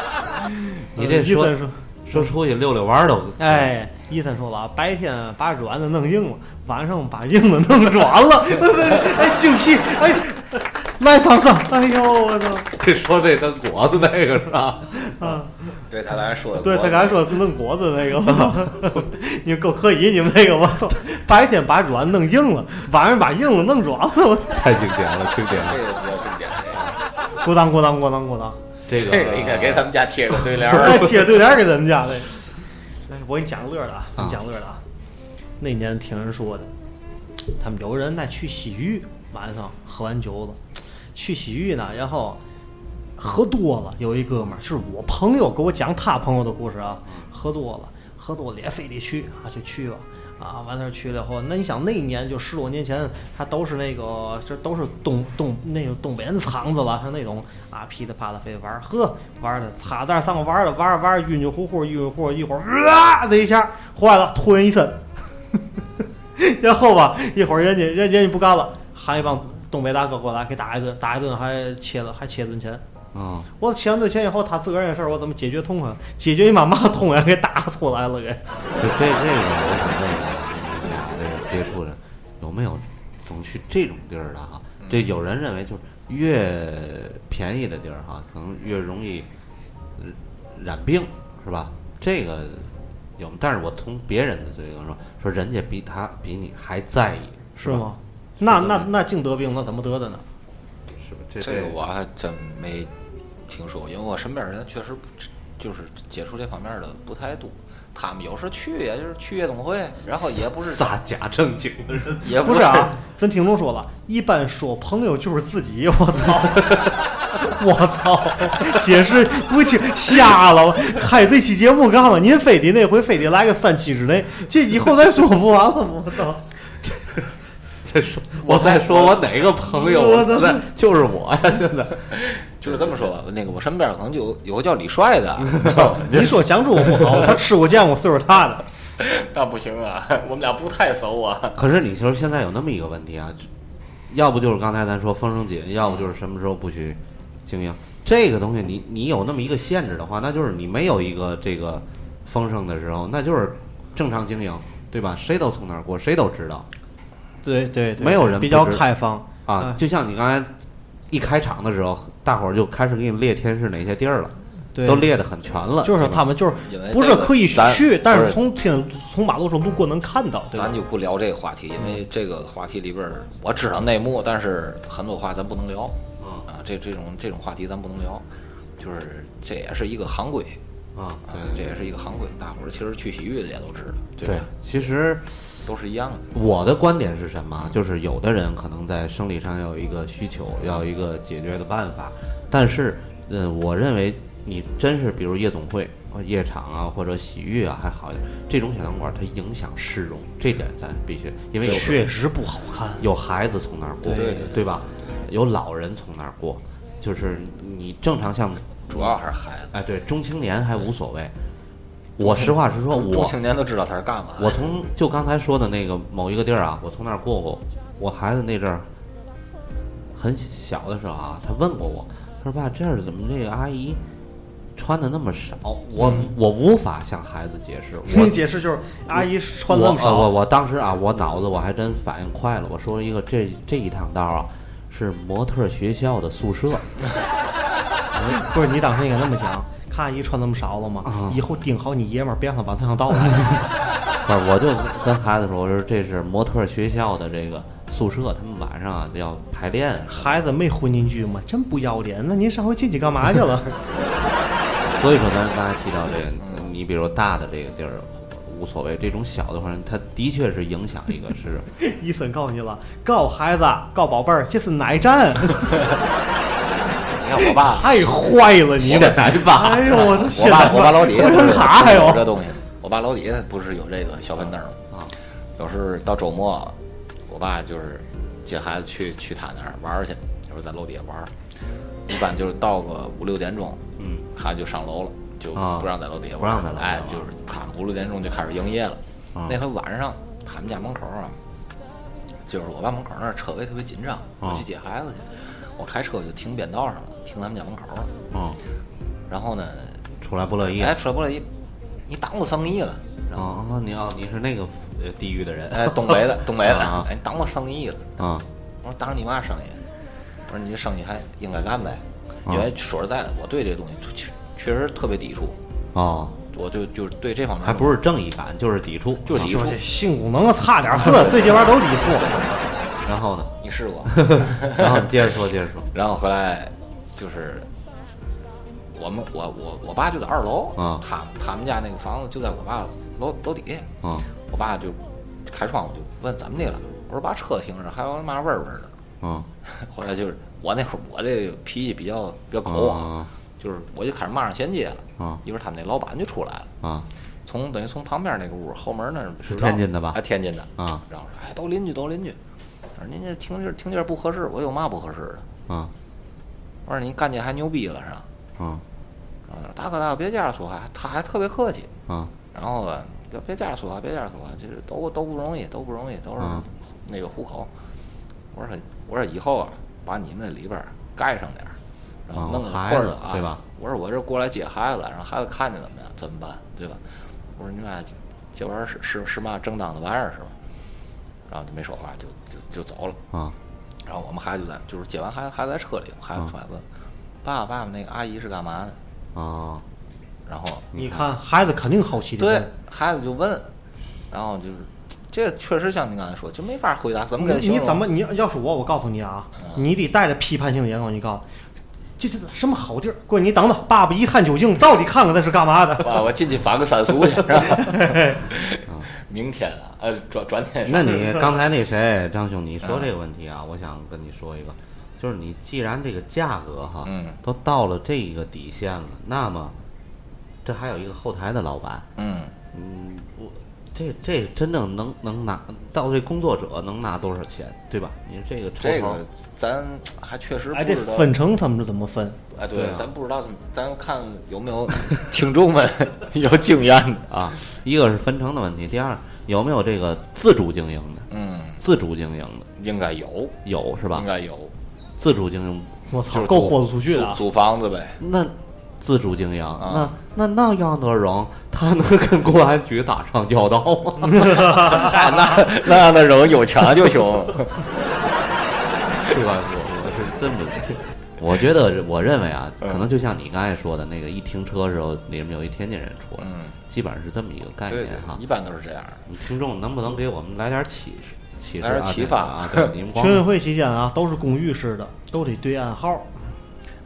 你这说医生说，说出去溜溜弯儿都，哎，医生说了啊，白天把软的弄硬了，晚上把硬的弄软了。哎，精辟！哎，来桑桑！哎呦，我操！这说这个果子那个是吧？啊。对他刚才说的，对他刚才说是弄果子那个！你们够可以，你们那个我操！白天把软弄硬了，晚上把硬了弄软了，我太经典了，经典了。这个比较经典，这个鼓掌鼓掌鼓掌鼓掌！这 个这个应该给他们家贴个对联儿。哎，贴对联儿给咱们家的。来，我给你讲个乐的啊，给你讲个乐的啊。那年听人说的，他们有人呢去洗浴，晚上喝完酒了，去洗浴呢，然后喝多了，有一哥们儿，就是我朋友给我讲他朋友的故事啊，喝多了，喝多了也非得去啊，就去吧。啊，完事儿去了以后，那你想那一年就十多年前，还都是那个，这都是东东那种东北人的厂子吧，像那种啊噼里啪啦飞玩儿，呵玩的，他在那上面玩的玩儿玩儿晕晕乎乎晕晕乎乎，一会儿啊这一下坏了，吐人一身，然后吧一会儿人家人人家不干了，喊一帮东北大哥过来给打一顿，打一顿还切了还切顿钱。嗯，我切完顿钱以后，他自个儿的事儿我怎么解决痛快？解决你把嘛痛快给打出来了给。就这这个接触的有没有总去这种地儿的哈？这有人认为就是越便宜的地儿哈，可能越容易呃染病，是吧？这个有，但是我从别人的嘴里说，说人家比他比你还在意，是吗？？那那那净得病，那怎么得的呢？是吧？这这个我还真没听说，因为我身边人确实不就是接触这方面的不太多。他们有时去，也就是去夜总会，然后也不是撒假正经的人，也不是啊，咱听众说了，一般说朋友就是自己，我操，我操，解释不清，瞎了！开这期节目干嘛？您非得那回非得来个三七之内，这以后再说不完了吗？我操！再说我再说我哪个朋友，我操就是我呀，真的。就是这么说吧。那个我身边可能就有有个叫李帅的，你说蒋主不好，他吃过见过岁数大的，那不行啊，我们俩不太熟啊。可是你说现在有那么一个问题啊，要不就是刚才咱说风声紧，要不就是什么时候不许经营。这个东西你你有那么一个限制的话，那就是你没有一个这个风声的时候，那就是正常经营，对吧？谁都从那儿过，谁都知道对对对，没有人比较开放啊。就像你刚才一开场的时候，大伙儿就开始给你列天是哪些地儿了，对，都列得很全了。就是他们就是因为不是可以咱去，但是是从天从马路上路过能看到，对咱？就不聊这个话题，因为这个话题里边我知道内幕，但是很多话咱不能聊啊。这这种这种话题咱不能聊，就是这也是一个行规啊，啊，这也是一个行规。大伙儿其实去洗浴的也都知道，对对吧？，其实都是一样的。我的观点是什么？就是有的人可能在生理上要有一个需求，要有一个解决的办法，但是，呃，我认为你真是比如夜总会、呃夜场啊，或者洗浴啊还好一点，这种小餐馆它影响市容，这点咱必须，因为确实不好看。有孩子从那儿过，对对对对吧？有老人从那儿过，就是你正常像，主要还是孩子。哎，对，中青年还无所谓。我实话实说，中我青年都知道他是干嘛的。我从就刚才说的那个某一个地儿啊，我从那儿过过。我孩子那阵儿很小的时候啊，他问过我，他说：“爸，这儿怎么这个阿姨穿的那么少？”我、我无法向孩子解释。我你 解释就是阿姨穿那么我呃我，我当时啊，我脑子我还真反应快了，我说一个这这一趟道啊，是模特学校的宿舍。不是你当时应该那么讲，看阿姨穿那么少了吗？啊以后盯好你爷们儿，别让他往这趟倒来。不是，我就跟孩子说，我说这是模特学校的这个宿舍，他们晚上啊要排练。孩子没混进去吗？真不要脸！那您上回进去干嘛去了？所以说，咱刚才提到这个，你比如大的这个地儿无所谓，这种小的话，它的确是影响一个是，医生告诉你了，告孩子，告宝贝儿，这是奶站，你看我爸，太坏了你们！奶爸哎呦，我的我爸我爸楼底下！有这东西。我爸楼底下不是有这个小板凳吗？啊，有时候到周末，我爸就是接孩子去去他那儿玩儿去，有时候在楼底下玩儿。一般就是到个五六点钟，嗯，他就上楼了，就啊不让在楼底下玩儿让在楼哎就是他们五六点钟就开始营业了。啊那回晚上，他们家门口啊，就是我爸门口那儿车位特别紧张，我啊去接孩子去，我开车就停边道上了，停咱们家门口了。嗯，然后呢，出来不乐意。哎，出来不乐意，你耽误生意了，然后哦，你哦，你是那个呃地域的人。哎，东北的，东北的，啊哎，你耽误生意了。啊我说耽误你嘛生意？我说你这生意还应该干呗，啊因为说实在的，我对这东西确确实特别抵触，哦，我就就是对这方面还不是正义感，就是抵触。就是抵触就。是性功能差点事，对这玩意儿都抵触。然后呢？你试过？然后接着说，接着说。然后回来就是我们我我我爸就在二楼，嗯他他们家那个房子就在我爸楼楼底下，嗯我爸就开窗户就问怎么的了，我说把车停着，还有嘛味儿味儿的。嗯 后来就是我那会儿我这个脾气比较比较狗啊，啊就是我就开始骂上前街了。嗯一会儿他们那老板就出来了，啊从等于从旁边那个屋后门那儿是天津的吧哎，天津的。啊然后说哎，都邻居都邻居。我说您这停这停这不合适，我有嘛不合适的？啊我说你干这还牛逼了是吧？啊然后他说大哥大哥别这样说话，他还特别客气。啊然后啊，就别这样说话，别这样说话，就是都都不容易，都不容易，都是嗯那个户口。我说我说以后啊，把你们那里边儿盖上点儿，然后哦弄个孩子画儿啊，对吧？我说我这过来接孩子，让孩子看见怎么样？怎么办？对吧？我说你妈这玩意儿是是是嘛正当的玩意儿是吧？然后就没说话，就就就走了。啊然后我们孩子就在就是接完孩子孩子在车里，孩子出来问、爸爸爸爸那个阿姨是干嘛的？啊！然后你看，孩子肯定好奇的对。孩子就问，然后就是这确实像你刚才说，就没法回答，怎么给你怎么你要是我，我告诉你啊，你得带着批判性的眼光，你告诉这这什么好地儿？闺女，你等等，爸爸一探究竟，到底看看那是干嘛的？爸，我进去反个三俗去，是吧？明天啊，呃，转转天。那你刚才那谁 张兄，你说这个问题啊，我想跟你说一个，就是你既然这个价格哈，嗯都到了这个底线了，那么这还有一个后台的老板，嗯，嗯，我这这真正能能拿到这工作者能拿多少钱，对吧？你这个这个咱还确实哎，这不知道。分成他们是怎么分？哎，对对啊，咱不知道怎么，咱看有没有听众们 有经验的。啊，一个是分成的问题，第二有没有这个自主经营的？嗯，自主经营的应该有，有是吧应？该有，自主经营我操，够豁得出去的啊！租租房子呗。那自主经营，那那那样的人，他能跟公安局打上交道吗？嗨，那那样的人有强就行。对吧？我我是这么，我觉得我认为啊，可能就像你刚才说的那个，一停车的时候里面有一天津人出来，嗯，基本上是这么一个概念哈，一。般都是这样。你听众能不能给我们来点启示？启示来点啊启发啊！对，你们全运会期间啊，都是公寓式的，都得对暗号。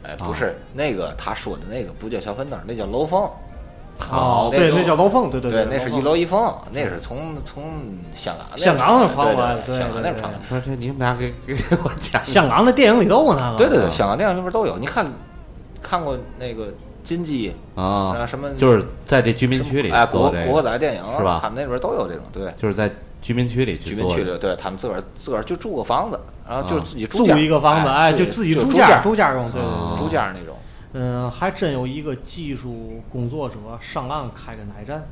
哎，不是那个他说的那个不叫小粉灯，那叫楼凤。哦，对，那叫楼凤，对对对，那是一楼一凤，那是从从香港那香港那传对过来的对对香港那对传过来。说这你们俩给给我讲香港的电影里都有那个。对对对，香港电影里边都有。你看看过那个金鸡啊啊什么，就是在这居民区里哎，国国做这个，仔电影是吧他们那边都有这种，对，就是在居民区里居。民区里，对他们自个儿自个儿就住个房子，然后就啊自己租家一个房子，哎，就自己住住家，住住家用，对对。住家那种。嗯，还真有一个技术工作者上岸开个奶站，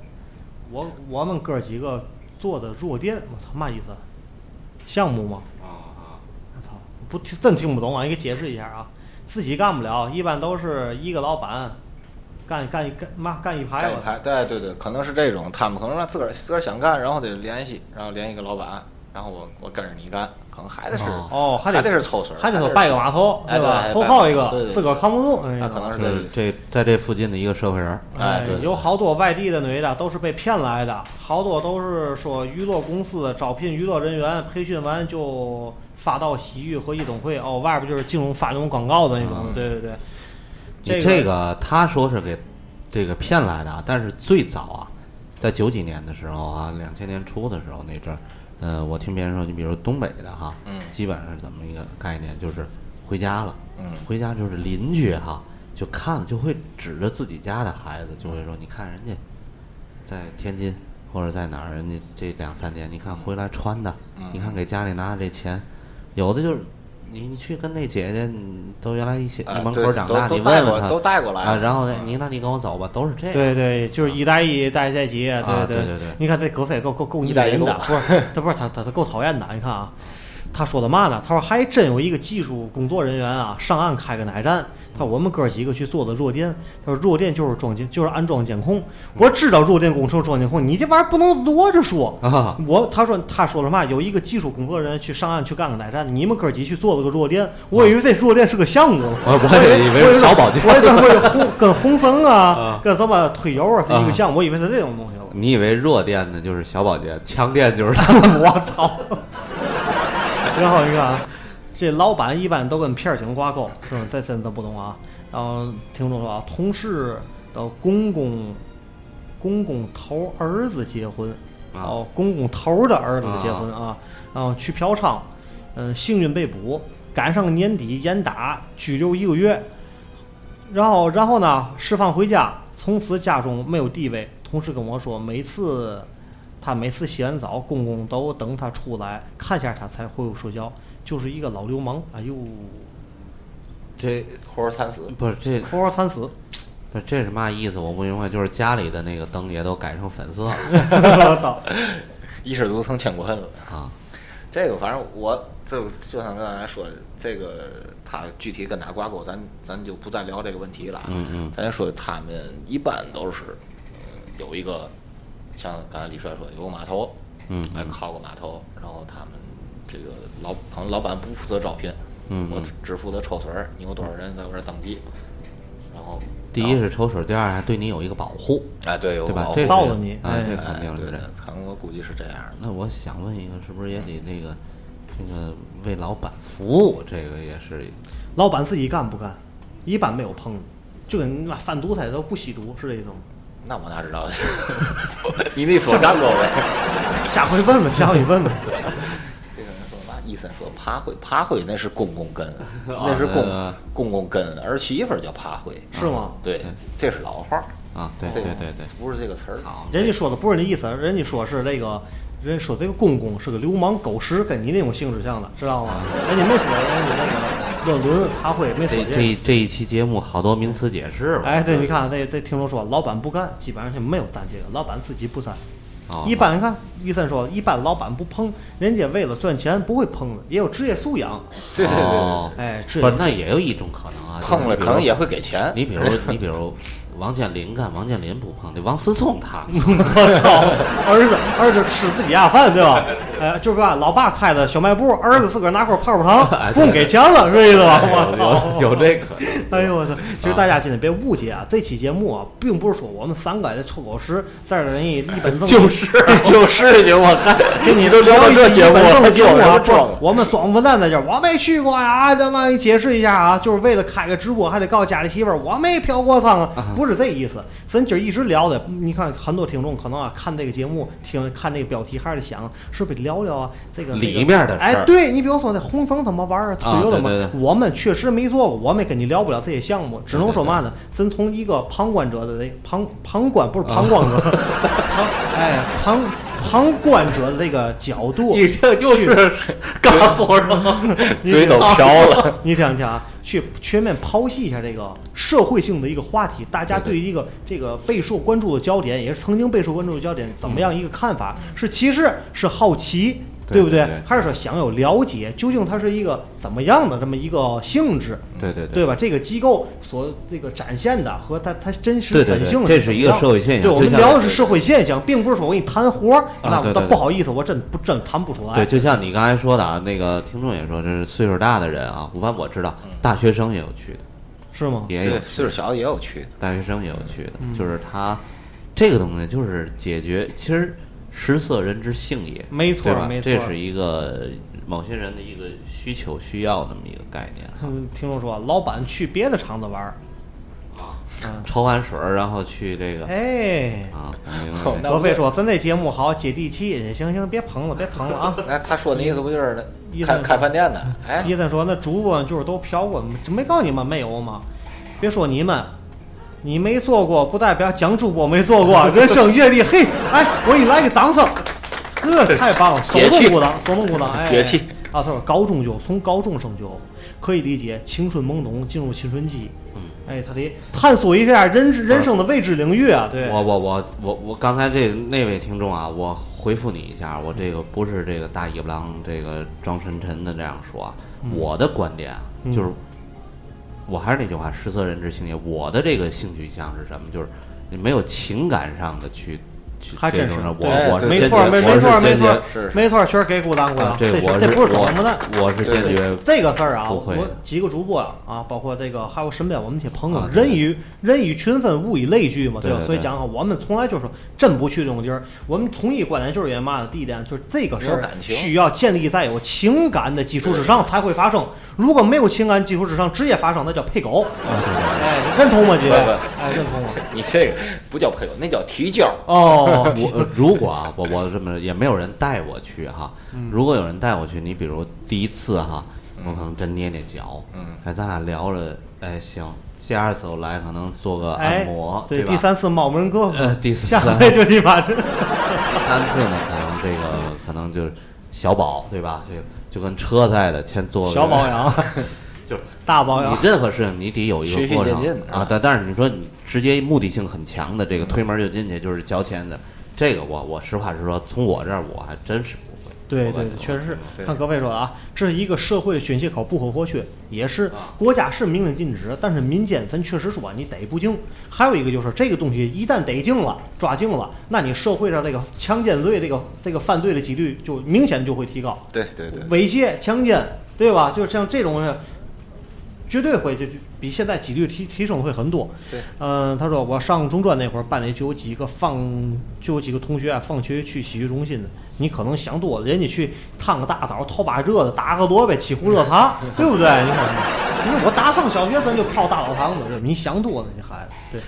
我我们哥几个做的弱电，我操，嘛意思？项目吗？我操，不听真听不懂啊！你给解释一下啊。自己干不了，一般都是一个老板干干干嘛干一排吧。干一排，对对对，可能是这种，他们可能让自个儿自个儿想干，然后得联系，然后联系个老板，然后我我跟着你干，可能还得是哦，还还得得是抽水儿，还得说拜个码头，哎吧？对投靠一个，拜个码头对对自个儿扛不住。那可能是就是这在这附近的一个社会人儿，哎对有好多外地的女的都是被骗来的，好多都是说娱乐公司招聘娱乐人员，培训完就发到洗浴和夜总会，哦，外边就是金融发那种广告的那种，嗯。对对对。你这这个他说是给这个骗来的啊，但是最早啊，在九几年的时候啊，两千年初的时候那阵儿，呃，我听别人说，你比如东北的哈，嗯。基本上是怎么一个概念，就是回家了，嗯。回家就是邻居哈，就看就会指着自己家的孩子，就会说，你看人家在天津或者在哪儿，人家这两三年，你看回来穿的，你看给家里拿的这钱，有的就是。你你去跟那姐姐，都原来一起门口长大，你问问她，都带过来啊，然后你那你跟我走吧，都是这样。对对，就是一带一，带再几，对啊对对对你看这葛飞够够够一带人的，不是他不是他他他够讨厌的。你看啊，他说的嘛呢？他说还真有一个技术工作人员啊，上岸开个奶站。他说我们哥几个去做的弱电，他说弱电就是装监就是安装监控。我知道弱电工程装监控，你这玩意儿不能摞着说。啊，我他说他说了嘛？有一个技术工作人员去上岸去干个奶站，你们哥几个去做了个弱电，我以为这弱电是个项目，我我也以为是小保健我以为我以为红 跟红绳啊，跟什么推油啊是一个项目，我以为是这种东西了。你以为弱电呢就是小保健，强电就是他们？我操！然后你看啊，这老板一般都跟片儿警挂钩，是吧？这真的不懂啊。然后听众说啊，同事的公公公公头儿子结婚，啊哦，公公头儿的儿子结婚啊，然后去嫖娼，嗯，幸运被捕，赶上年底严打，拘留一个月。然后，然后呢，释放回家，从此家中没有地位。同事跟我说，每次他每次洗完澡，公公都等他出来看一下他才回屋睡觉，就是一个老流氓。哎呦，这活儿惨死。不是这 活活惨死！不是这是嘛意思？我不明白，就是家里的那个灯也都改成粉色了我操！一失足成千古恨了。啊。这个反正我就就像刚才说的，这个他具体跟哪挂钩，咱咱就不再聊这个问题了啊。嗯嗯咱就说他们一般都是，嗯，有一个像刚才李帅说的有个码头，嗯哎，靠个码头，然后他们这个老可能老板不负责招聘，嗯嗯我只负责抽水儿，你有多少人在我这儿登记，然后第一是抽水，第二还对你有一个保护，哎对有个保？护对吧这是造了你啊，哎这肯定是这样。，可能我估计是这样的。那我想问一个，是不是也得那个这个为老板服务？这个也是老板自己干不干？一般没有碰，就跟你妈贩毒他都不吸毒，是这意思吗。那我哪知道？你那说干过呗。下回问问，下回问问。这个人说嘛，医生说爬灰，爬灰那是公公跟，那是公呃公公跟儿媳妇儿叫爬灰，是吗？对，这是老话儿，啊，对对对对。不是这个词儿。人家说的不是那意思，人家说是这个，人家说这个公公是个流氓狗屎，跟你那种性质像的，知道吗？人家没说人家那个乱伦爬灰，没说这这这一期节目好多名词解释吧？哎，对，你看这这听众说，老板不干，基本上就没有沾这个，老板自己不沾。啊一般你看，医生说，一般老板不碰，人家为了赚钱不会碰的，也有职业素养。对对对哎，职不那也有一种可能啊，就碰了，可能也会给钱。你比如 你比如王健林干，王健林不碰，那王思聪他 我操，儿子儿子吃自己家饭对吧？哎，就是吧，老爸开的小卖部，儿子自个儿拿块泡泡糖，不用给钱了，是这意思吧？我操，有有这可能。哎呦我操！其实大家今天别误解啊，这期节目啊，并不是说我们三个在臭狗屎，在这人一一本正经就是 就是行，我看跟你都聊到这节目了，就经节目啊，不是有装。我们装不蛋在这，我没去过呀，咱们解释一下啊，就是为了开个直播，还得告诉家里媳妇儿我没嫖过娼啊，不是这意思。咱今儿一直聊的，你看很多听众可能啊看这个节目，听看这个标题还是想是不是聊聊聊这个里这个面的事儿。哎，对你比如说那红绳怎么玩儿，推啊油怎么对对对。我们确实没做过，我们也跟你聊不了这些项目，只能说嘛呢？咱从一个旁观者的旁旁观不是旁观者，旁哎旁旁观者的这个角度，你这就是告诉我说，嘴都瓢了。你想想啊，去全面剖析一下这个社会性的一个话题，大家对于一个这个备受关注的焦点，也是曾经备受关注的焦点，怎么样一个看法？是歧视，是好奇，不对不对对？还是说想有了解，究竟它是一个怎么样的这么一个性质？对对对对吧？这个机构所这个展现的和它它真实本性这是一个社会现象对，我们聊的是社会现象，并不是说我给你谈活儿，那那啊对对对不好意思，我真不真谈不出来。对，就像你刚才说的啊，那个听众也说，这是岁数大的人啊，反正我知道，大学生也有去的，是吗？也有，岁数小的也有去的。大学生也有去的，嗯就是他这个东西就是解决，其实食色人之性也，没错吧没错这是一个某些人的一个需求需要那么一个概念。嗯，听众说老板去别的厂子玩儿，抽完水儿，然后去这个哎。啊，德飞说：“咱这节目好接地气，行行，别捧了，别捧了啊！哎，他说的意思不就是意思开开饭店的？哎，伊森说：“那主播就是都嫖过，这没告诉你们没有吗？别说你们，你没做过，不代表蒋主播没做过。人生阅历，嘿，哎，我给你来个掌声，呵，太棒了，手动鼓掌，手动鼓掌，哎，解气。啊！他说高中就从高中生就可以理解青春懵懂进入青春期，嗯，哎，他得探索一下人人生的未知领域啊，对，我我我我我刚才这那位听众啊，我回复你一下，我这个不是这个大尾巴狼这个装深沉的这样说啊，我的观点就是，我还是那句话，食色人之性也。我的这个性取向是什么？就是你没有情感上的去去还真是我我没错，没没错，没错没错，确实给鼓掌鼓掌，，啊这这这我是不是装不的。我我是坚决这个事儿啊，我几个主播啊，啊，包括这个还有身边我们一些朋友，人以人以群分，物以类聚嘛，对对对所以讲啊，我们从来就是说真不去这种地儿。我们统一观点就是因为嘛呢？第一点就是这个事儿需要建立在有情感的基础之上才会发生。如果没有情感基础之上直接发生，那叫配狗。哎，认同吗，姐？不不哎，认同吗？你这个不叫配狗，那叫提交。哦，如果啊，我我这么也没有人带我去哈。嗯如果有人带我去，你比如第一次哈，我可能真捏捏脚，嗯哎，咱俩聊了，哎，行，第二次我来可能做个哎按摩，，对，吧？第三次猫门胳膊，呃第四下回就你妈这。第三次呢，可能这个可能就是小宝，对吧？这个就跟车赛的，先做个小保，养，就是大保养你。任何事情你得有一个循序过程渐进啊。但但是你说你直接目的性很强的这个推门就进去就是交钱的，这个我我实话实说，从我这儿我还真是。对对确实是。看各位说的啊，这是一个社会的宣泄口，不可或缺，也是啊国家是明令禁止，但是民间咱确实说你逮不净。还有一个就是这个东西一旦逮净了、抓净了，那你社会上这个强奸罪这个这个犯罪的几率就明显就会提高。对对对，猥亵、强奸，对吧？就像这种人，绝对会就就比现在几率提提升会很多。对，嗯、他说我上中专那会儿，班里就有几个放，就有几个同学啊，放学去洗浴中心的。你可能想多了，人家去烫个大澡，头把热的，打个萝卜，沏壶热茶，对不对？你看，你说我打上小学咱就泡大澡堂子，你想多了，你孩子。对，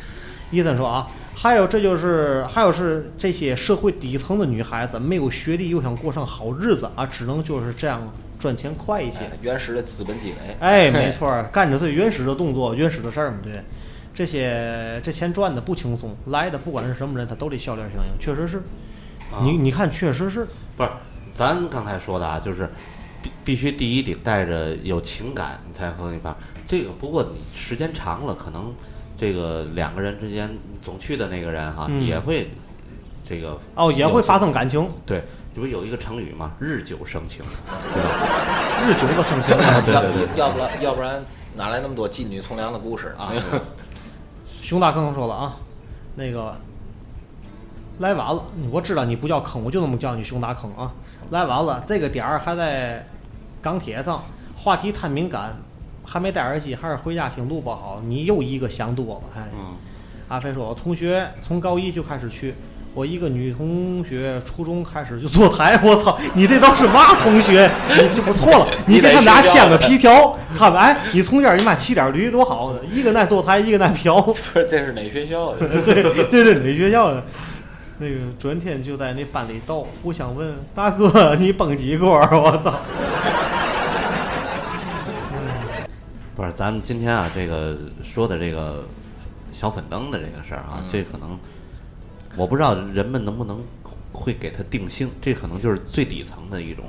伊森说啊，还有这就是还有是这些社会底层的女孩子，没有学历又想过上好日子啊，只能就是这样赚钱快一些。哎原始的资本积累。哎，没错儿，干着最原始的动作、原始的事儿嘛，对。这些这钱赚的不轻松，来的不管是什么人，他都得笑脸相迎，确实是。你你看，确实是。不是，咱刚才说的啊，就是必必须第一得带着有情感，你才和你发。这个不过你时间长了，可能这个两个人之间总去的那个人哈、嗯也会这个哦，也会发生感情，对，这不有一个成语吗，日久生情，对吧？日久不生情。对要对对要不然要不然哪来那么多妓女从良的故事啊？熊大坑说了啊，那个来晚了，我知道你不叫坑，我就那么叫你熊大坑啊。来晚了，这个点儿还在钢铁上，话题太敏感，还没戴耳机，还是回家听录播好。你又一个想多了，哎。嗯，阿飞说，我同学从高一就开始去。我一个女同学初中开始就坐台，我操！你这都是嘛同学？你这不错了，你给他们俩签个皮条，他们哎，你从这儿你妈骑点驴多好呢，一个爱坐台，一个爱嫖。不是，这是哪学校的？对对对，哪学校的？那个转天就在那班里斗，互相问大哥你蹦几锅？我操！不是，咱们今天啊，这个说的这个小粉灯的这个事儿啊，嗯这可能我不知道人们能不能会给他定性，这可能就是最底层的一种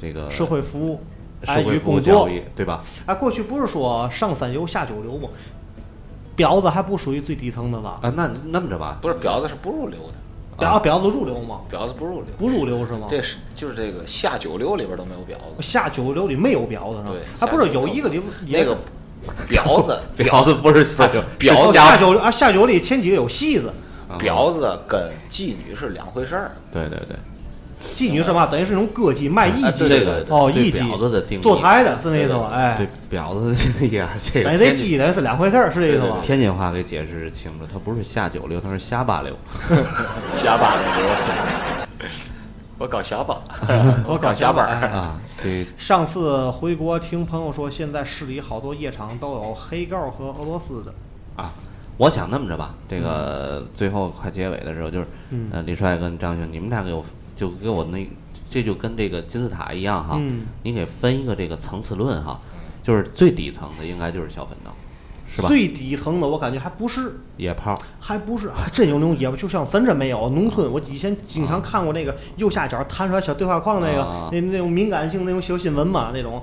这个社会服务，社爱与会服务对吧？哎，过去不是说上三流下九流吗？婊子还不属于最底层的吧？啊，那那么着吧，不是婊子是不入流的，婊婊子入流吗？婊子不入流，不入流是吗？这是就是这个下九流里边都没有婊子，下九流里没有婊子是吧？对还不是有一个里那个婊子 婊子不是下九，婊子哦下九啊下九里前几个有戏子，啊婊子跟妓女是两回事儿。对对对，妓女是嘛？等于是那种歌妓卖艺哎妓，对对对哦，对艺妓婊子的定义坐台的是那意思吧哎，对婊子这个呀，这个哎，这天津鸡的是两回事儿，是这意思吧？天津话给解释清楚，它不是下九流，它是下八流。下八那流，我搞下巴，我搞下巴下巴哎啊，对，上次回国听朋友说，现在市里好多夜场都有黑告和俄罗斯的。啊，我想那么着吧，这个最后快结尾的时候，就是嗯。呃，李帅跟张兄，你们俩给我就给我那，这就跟这个金字塔一样哈，嗯。你给分一个这个层次论哈，就是最底层的应该就是小粉灯，是吧？最底层的我感觉还不是，野炮，还不是，还真有那种野，就像咱这没有农村。我以前经常看过那个右下角弹出来小对话框那个，啊。那那种敏感性那种小新闻嘛，那种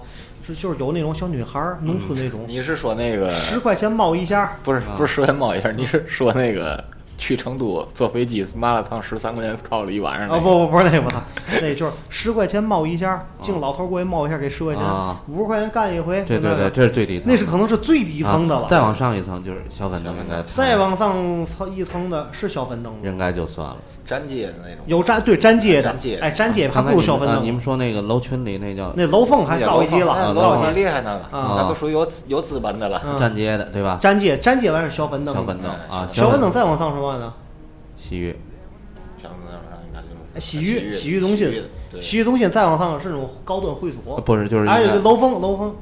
是就是有那种小女孩儿，农村那种，你是说那个十块钱冒一下，不是不是十块钱冒一下，你是说那个去成都坐飞机麻辣烫十三块钱烤了一晚上那啊个？不不不是那个，我操，那就是十块钱冒一下，敬老头儿过去冒一下给十块钱啊，五十块钱干一回，对对对，这是最低层，那是可能是最底层的了。啊再往上一层就是小粉灯，应该再往上层一层的是小粉灯吗？应该就算了。粘街的那种，有粘对粘街的哎，粘街还不如小粉灯。你们说那个楼群里那叫那楼凤还那高一级了，那高一级。老挺厉害那个，啊那都属于有有资本的了。嗯站街的，对吧？粘街粘街完是小粉灯，小粉灯嗯啊，小粉灯再往上什么呢？洗浴像那上应该就是哎洗浴洗洗浴中心洗浴中心再往上是那种高端会所，不是就是还有楼凤楼凤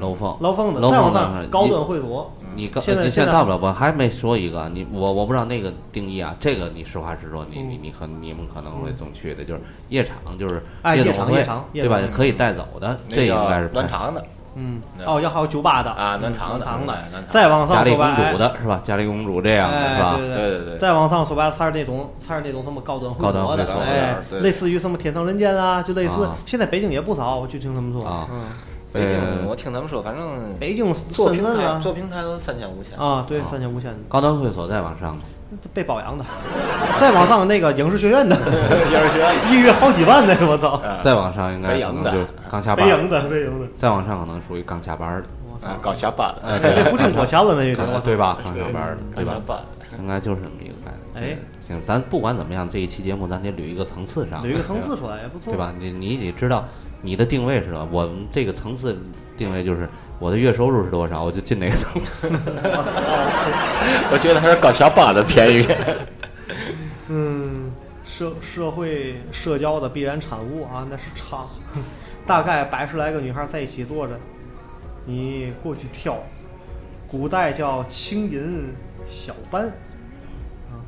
楼凤楼凤的，楼再往上高端会所，你刚现在现在到不了，我还没说一个，你我我不知道那个定义啊，这个你实话实说，你你你可你们可能会总去的，就是夜场，就是夜总会场夜场对吧？可以带走的，这应该是暖场的嗯，哦，要还有酒吧的啊，暖场的，暖场的再往嘉里公上说白主的是吧？嘉里公主这样的哎是吧？对对对对，再往上说白了，它是那种，它是那种什么高端会高端所的，所哎，类似于什么天上人间啊，就类似啊。现在北京也不少，我就听他们说，啊嗯，北京呃我听他们说，反正北京、做平台做平台都三千五千啊，对，三千五千高端会所再往上，被包养的，再往上那个影视学院的，影视学院。一月好几万呢，我操，再往上应该可能就刚下班，北影的，北影的，再往上可能属于刚下班的，啊，刚下班，的不定多钱了，那个，刚对吧？刚下班的，对吧？应该就是这么一个概念。哎。这个，行，咱不管怎么样，这一期节目咱得捋一个层次上，捋一个层次出来也不错，对？吧？你你得知道你的定位是什么。我们这个层次定位就是我的月收入是多少，我就进哪个层次。我觉得还是搞小班的便宜。嗯，社社会社交的必然产物啊，那是唱，大概百十来个女孩在一起坐着，你过去挑，古代叫轻吟小班，啊，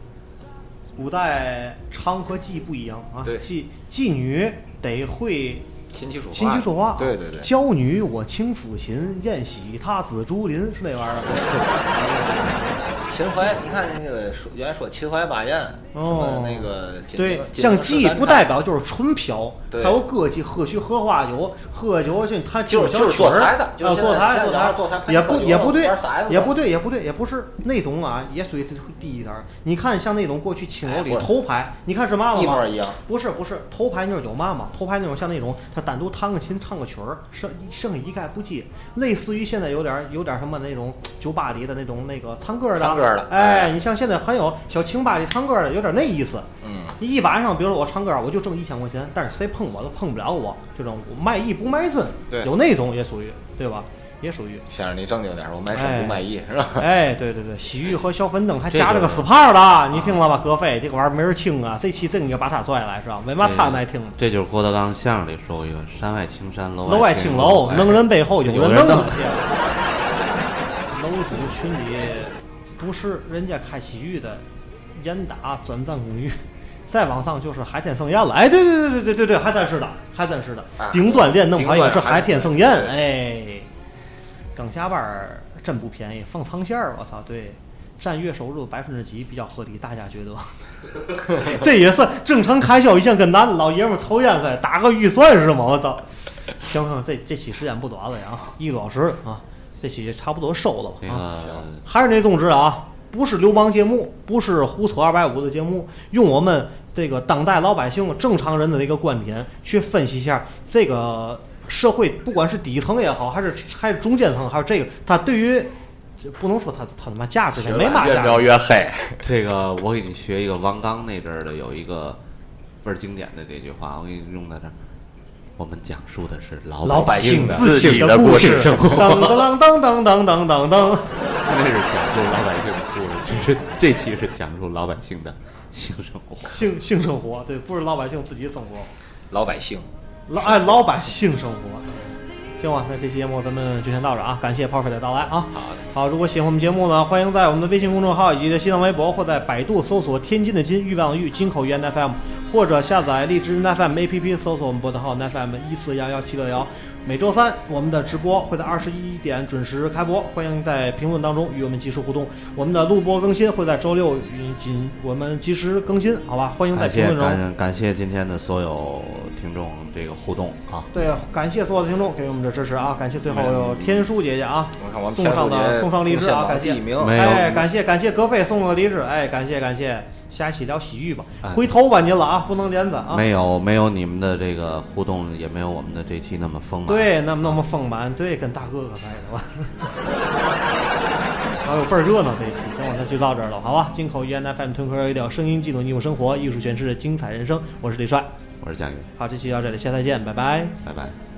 古代娼和妓不一样啊，妓妓女得会琴棋书画，琴棋书画，对对对，娇女我轻抚琴，宴喜他紫竹林是那玩意儿。秦淮，你看那个说原来说秦淮八艳，什哦那个对，像妓不代。表就是纯嫖，还有歌妓喝去喝花酒，喝酒去他就是就是小曲儿啊，坐台坐台坐台也不也不对也不对也不对也不是那种啊，也属于低一点儿。你看像那种过去青楼里头牌，你看是嘛嘛吗不是不是，头牌就是有嘛嘛，头牌那种像那种他单单独弹个琴唱个曲儿，剩剩下一概不接，类似于现在有点儿有点儿什么那种酒吧里的那种那个唱歌的，唱歌的哎，哎你像现在还有小清吧里唱歌的，有点那意思。嗯，你一晚上，比如说我唱歌，我就挣一千块钱，但是谁碰我都碰不了我，这种卖艺不卖身，对有那种也属于，对吧？也属于。先生你正经点，我卖哎身不卖艺是吧？哎，对对对，洗浴和小粉灯还这夹着个 SPA 的，你听了吧，葛飞这个玩意儿没人听啊，这期真应该把他拽来是吧？为嘛他爱听？这就是郭德纲相声里说过一个“山外青山，楼楼外青青楼，哎能人背后有有人弄人弄啊。楼主群里不是人家开洗浴的，严打转战公寓。再往上就是海天盛宴了，哎，对对对对对对对，还真是的，还真是的啊，顶端店弄好也是海天盛宴，哎，刚下班儿真不便宜，放长线儿，我操，对，占月收入百分之几比较合理，大家觉得？这也算正常开销，一向跟男老爷们儿抽烟似的，打个预算是吗？我操！行行，这这期时间不短了呀，一个多小时啊，这期也差不多收了吧啊。个还是那宗旨啊，不是流氓节目，不是胡扯二百五的节目，用我们这个当代老百姓正常人的这个观点去分析一下这个社会，不管是底层也好，还是还是中间层，还是这个，他对于这不能说他他他妈价值，他没嘛越描价值。越黑。这个我给你学一个王刚那阵儿的有一个倍儿经典的这句话，我给你用在这儿。我们讲述的是老老百姓自己己的故事，故 事噔噔噔噔噔噔噔噔。那是讲述老百姓是这期是讲述老百姓的性生活。性性生活，对，不是老百姓自己生活，老百姓，老哎老百姓生活。行吧，那这期节目咱们就先到这儿啊，感谢炮飞的到来啊。好的，好，如果喜欢我们节目呢，欢迎在我们的微信公众号以及新浪微博或在百度搜索“天津的津，欲望的欲，金口源 FM”，或者下载荔枝 FM APP 搜索我们播的号 FM 一四幺幺七六幺。每周三我们的直播会在二十一点准时开播，欢迎在评论当中与我们及时互动。我们的录播更新会在周六与仅我们及时更新，好吧？欢迎在评论中。感感谢今天的所有听众这个互动啊！对，感谢所有的听众给我们的支持啊！感谢最后有天书姐姐啊送上的送上荔枝啊！感谢第一名没有哎，感谢感谢格费送的荔枝，哎，感谢感谢，下一期聊洗浴吧，哎回头吧您了啊，不能连着啊。没有没有你们的这个互动，也没有我们的这期那么丰满。对，那么那么丰满，对，跟大哥哥在的吧。哎呦，倍儿热闹这一期，行我，那就到这儿了，好吧？进口语言 FM 吞壳一调，声音记录你我生活，艺术诠释精彩人生，我是李帅。我是蒋宇，好，这期到这里，下次再见，拜拜。拜拜。